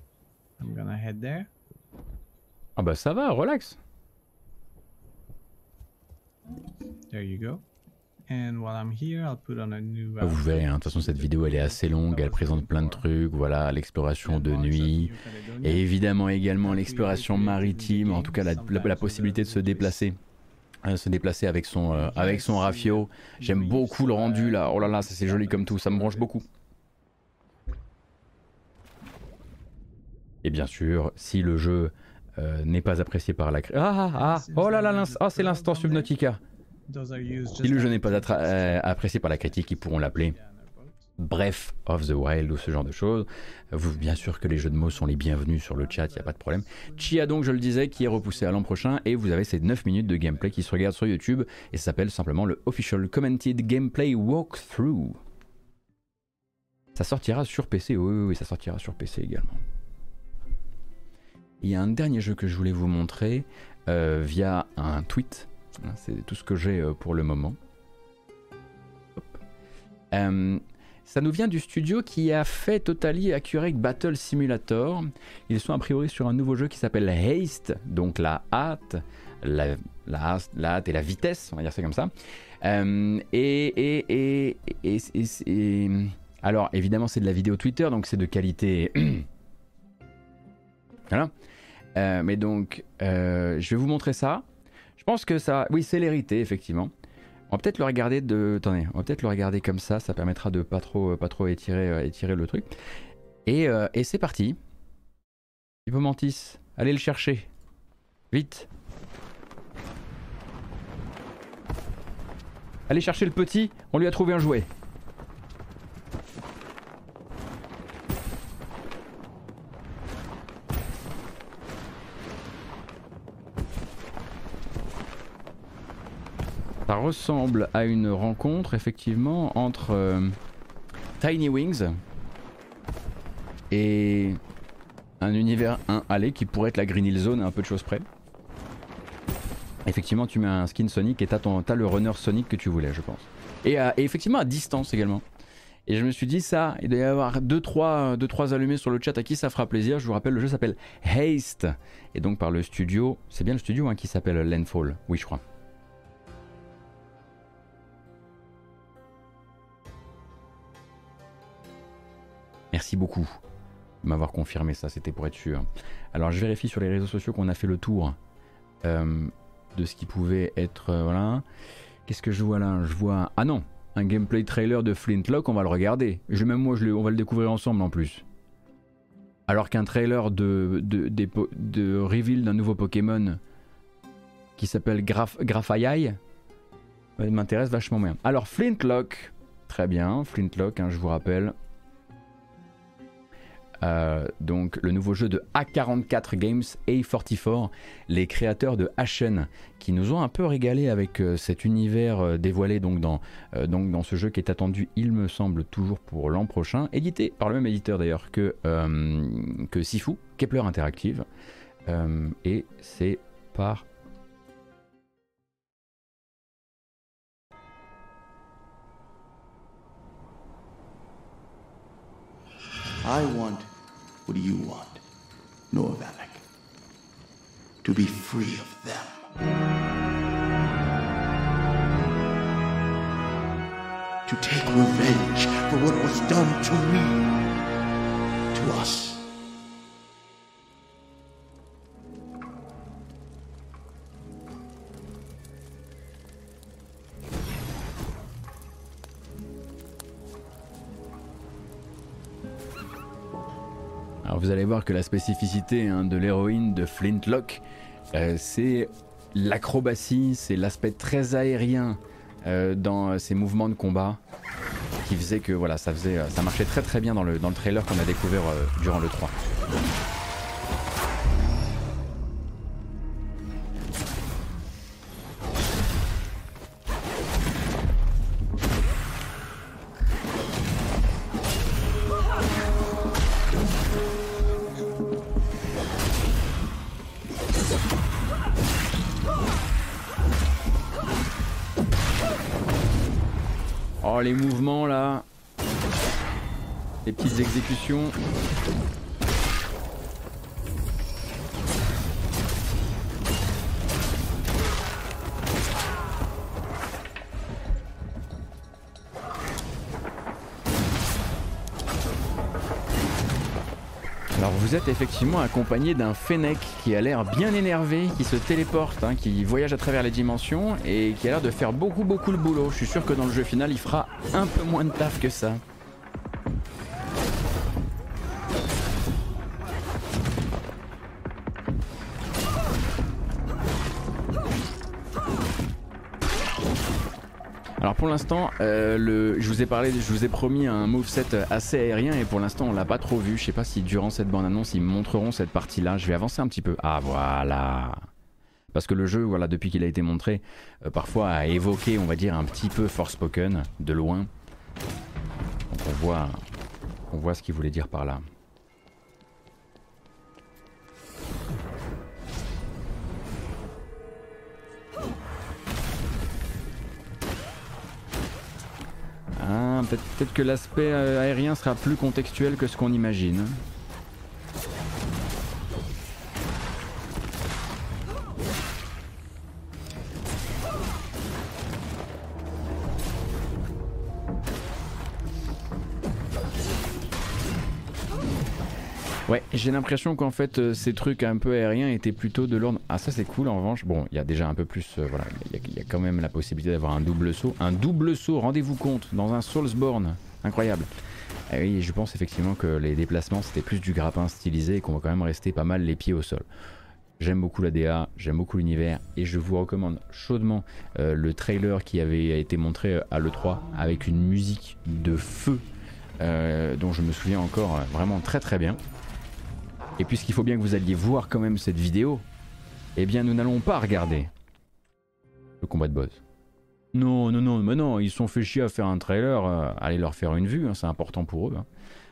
I'm gonna head there. Ah bah ça va, relax. There you go. And while I'm here, I'll put on a new Vous verrez, hein, de toute façon cette vidéo elle est assez longue, elle présente plein de trucs, voilà, l'exploration de nuit, et évidemment également l'exploration maritime, en tout cas la, la, possibilité de se déplacer. Euh, se déplacer avec son, euh, avec son rafio. J'aime beaucoup le rendu là. Oh là là, c'est joli comme tout, ça me branche beaucoup. Et bien sûr, si le jeu euh, n'est pas apprécié par la... Ah ah ah Oh là là, ah, c'est l'instant Subnautica. Si le jeu n'est pas euh, apprécié par la critique, ils pourront l'appeler Bref of the Wild ou ce genre de choses. Vous, bien sûr que les jeux de mots sont les bienvenus sur le chat, il n'y a pas de problème. Chia donc, je le disais, qui est repoussé à l'an prochain et vous avez ces 9 minutes de gameplay qui se regardent sur YouTube et ça s'appelle simplement le Official Commented Gameplay Walkthrough. Ça sortira sur PC, oui, oui, oui, ça sortira sur PC également. Il y a un dernier jeu que je voulais vous montrer euh, via un tweet. Hein, c'est tout ce que j'ai euh, pour le moment. Euh, ça nous vient du studio qui a fait Totally Accurate Battle Simulator. Ils sont a priori sur un nouveau jeu qui s'appelle Haste, donc la hâte, la, hâte et la vitesse, on va dire ça comme ça. et, et, et, alors évidemment c'est de la vidéo Twitter, donc c'est de qualité. voilà. Euh, mais donc, euh, je vais vous montrer ça. Je pense que ça, oui, célérité effectivement. On va peut-être le regarder de, attendez, on va peut-être le regarder comme ça. Ça permettra de pas trop, pas trop étirer, euh, étirer le truc. Et, et c'est parti. Mantis, allez le chercher, vite. Allez chercher le petit. On lui a trouvé un jouet. Ça ressemble à une rencontre effectivement entre euh, Tiny Wings et un univers 1 allé qui pourrait être la Green Hill Zone un peu de choses près. Effectivement, tu mets un skin Sonic et t'as, as le runner Sonic que tu voulais, je pense. Et, effectivement à distance également. Et je me suis dit ça, il doit y avoir 2-3 deux, trois, allumés sur le chat à qui ça fera plaisir. Je vous rappelle, le jeu s'appelle Haste. Et donc par le studio, c'est bien le studio hein, qui s'appelle Landfall, oui je crois. Merci beaucoup de m'avoir confirmé ça, c'était pour être sûr. Alors je vérifie sur les réseaux sociaux qu'on a fait le tour euh, de ce qui pouvait être... Euh, voilà. Qu'est-ce que je vois là? Je vois... Ah non Un gameplay trailer de Flintlock, on va le regarder. Je, même moi, je on va le découvrir ensemble en plus. Alors qu'un trailer de, de, de, reveal d'un nouveau Pokémon qui s'appelle Graf, m'intéresse vachement bien. Alors Flintlock, très bien, Flintlock, hein, je vous rappelle, euh, donc le nouveau jeu de A44 Games, A44, les créateurs de Ashen, qui nous ont un peu régalé avec euh, cet univers euh, dévoilé donc dans, donc dans ce jeu qui est attendu, il me semble, toujours pour l'an prochain, édité par le même éditeur d'ailleurs que, que Sifu, Kepler Interactive. et c'est par I want What do you want, Norvalek? To be free of them. To take revenge for what was done to me, to us. Vous allez voir que la spécificité hein, de l'héroïne de Flintlock, euh, c'est l'acrobatie, c'est l'aspect très aérien euh, dans ses mouvements de combat. qui faisait que voilà, ça, faisait, ça marchait très très bien dans le, dans le trailer qu'on a découvert euh, durant le 3. Petites exécutions Alors vous êtes effectivement accompagné d'un Fennec qui a l'air bien énervé, qui se téléporte, hein, qui voyage à travers les dimensions et qui a l'air de faire beaucoup beaucoup le boulot. Je suis sûr que dans le jeu final il fera un peu moins de taf que ça. Alors pour l'instant, euh, je vous ai parlé, je vous ai promis un moveset assez aérien et pour l'instant on l'a pas trop vu. Je sais pas si durant cette bande annonce ils montreront cette partie-là. Je vais avancer un petit peu. Ah voilà. Parce que le jeu, voilà, depuis qu'il a été montré, euh, parfois a évoqué, on va dire, un petit peu Forspoken de loin. Donc on voit, on voit ce qu'il voulait dire par là. Peut-être peut que l'aspect euh, aérien sera plus contextuel que ce qu'on imagine. Ouais, j'ai l'impression qu'en fait euh, ces trucs un peu aériens étaient plutôt de l'ordre. Ah ça c'est cool en revanche. Bon, il y a déjà un peu plus. euh, voilà, il y, a- quand même la possibilité d'avoir un double saut. Un double saut, rendez-vous compte, dans un Soulsborne, incroyable. Et oui, je pense effectivement que les déplacements c'était plus du grappin stylisé et qu'on va quand même rester pas mal les pieds au sol. J'aime beaucoup la DA, j'aime beaucoup l'univers et je vous recommande chaudement euh, le trailer qui avait été montré à l'E3 avec une musique de feu dont je me souviens encore vraiment très très bien. Et puisqu'il faut bien que vous alliez voir quand même cette vidéo, eh bien nous n'allons pas regarder le combat de boss. Non, non, non, mais non, ils sont fait chier à faire un trailer, euh, allez leur faire une vue, hein, c'est important pour eux. hein.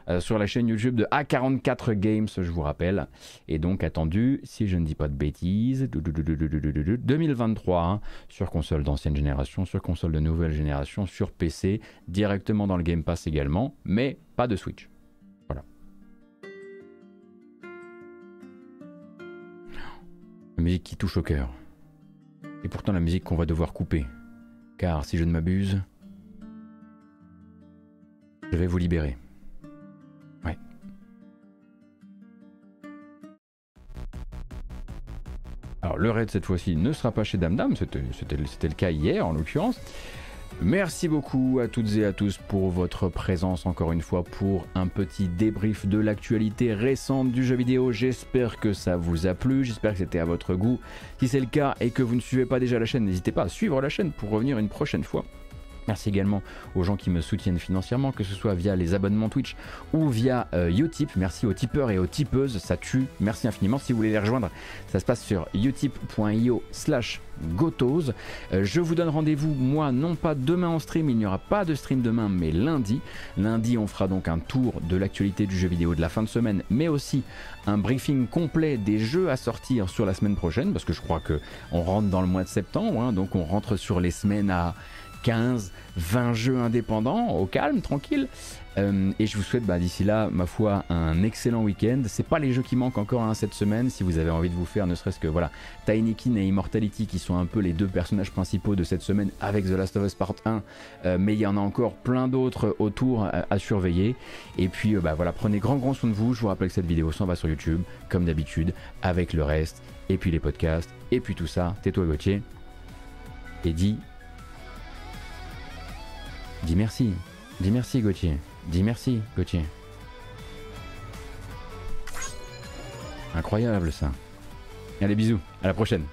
Euh, sur la chaîne YouTube de A44 Games, je vous rappelle. Et donc attendu, si je ne dis pas de bêtises, 2023, hein, sur console d'ancienne génération, sur console de nouvelle génération, sur PC, directement dans le Game Pass également, mais pas de Switch. La musique qui touche au cœur. Et pourtant la musique qu'on va devoir couper. Car si je ne m'abuse, je vais vous libérer. Ouais. Alors le raid cette fois-ci ne sera pas chez Dame Dame, c'était le cas hier en l'occurrence. Merci beaucoup à toutes et à tous pour votre présence encore une fois pour un petit débrief de l'actualité récente du jeu vidéo. J'espère que ça vous a plu, j'espère que c'était à votre goût. Si c'est le cas et que vous ne suivez pas déjà la chaîne, n'hésitez pas à suivre la chaîne pour revenir une prochaine fois. Merci également aux gens qui me soutiennent financièrement, que ce soit via les abonnements Twitch ou via euh, Utip. Merci aux tipeurs et aux tipeuses, ça tue. Merci infiniment. Si vous voulez les rejoindre, ça se passe sur utip.io slash gotos. Euh, je vous donne rendez-vous, moi, non pas demain en stream, il n'y aura pas de stream demain, mais lundi. Lundi, on fera donc un tour de l'actualité du jeu vidéo de la fin de semaine, mais aussi un briefing complet des jeux à sortir sur la semaine prochaine, parce que je crois que on rentre dans le mois de septembre, hein, donc on rentre sur les semaines à 15, 20 jeux indépendants, au calme, tranquille. Euh, et je vous souhaite bah, d'ici là, ma foi, un excellent week-end. C'est pas les jeux qui manquent encore hein, cette semaine. Si vous avez envie de vous faire, ne serait-ce que voilà, Tinykin et Immortality, qui sont un peu les deux personnages principaux de cette semaine avec The Last of Us Part 1. Euh, mais il y en a encore plein d'autres autour à, à surveiller. Et puis euh, bah, voilà, prenez grand grand soin de vous. Je vous rappelle que cette vidéo s'en va sur YouTube, comme d'habitude, avec le reste. Et puis les podcasts. Et puis tout ça. Tais-toi Gauthier. Et dis Dis merci. Dis merci Gauthier. Dis merci Gauthier. Incroyable ça. Allez bisous, à la prochaine.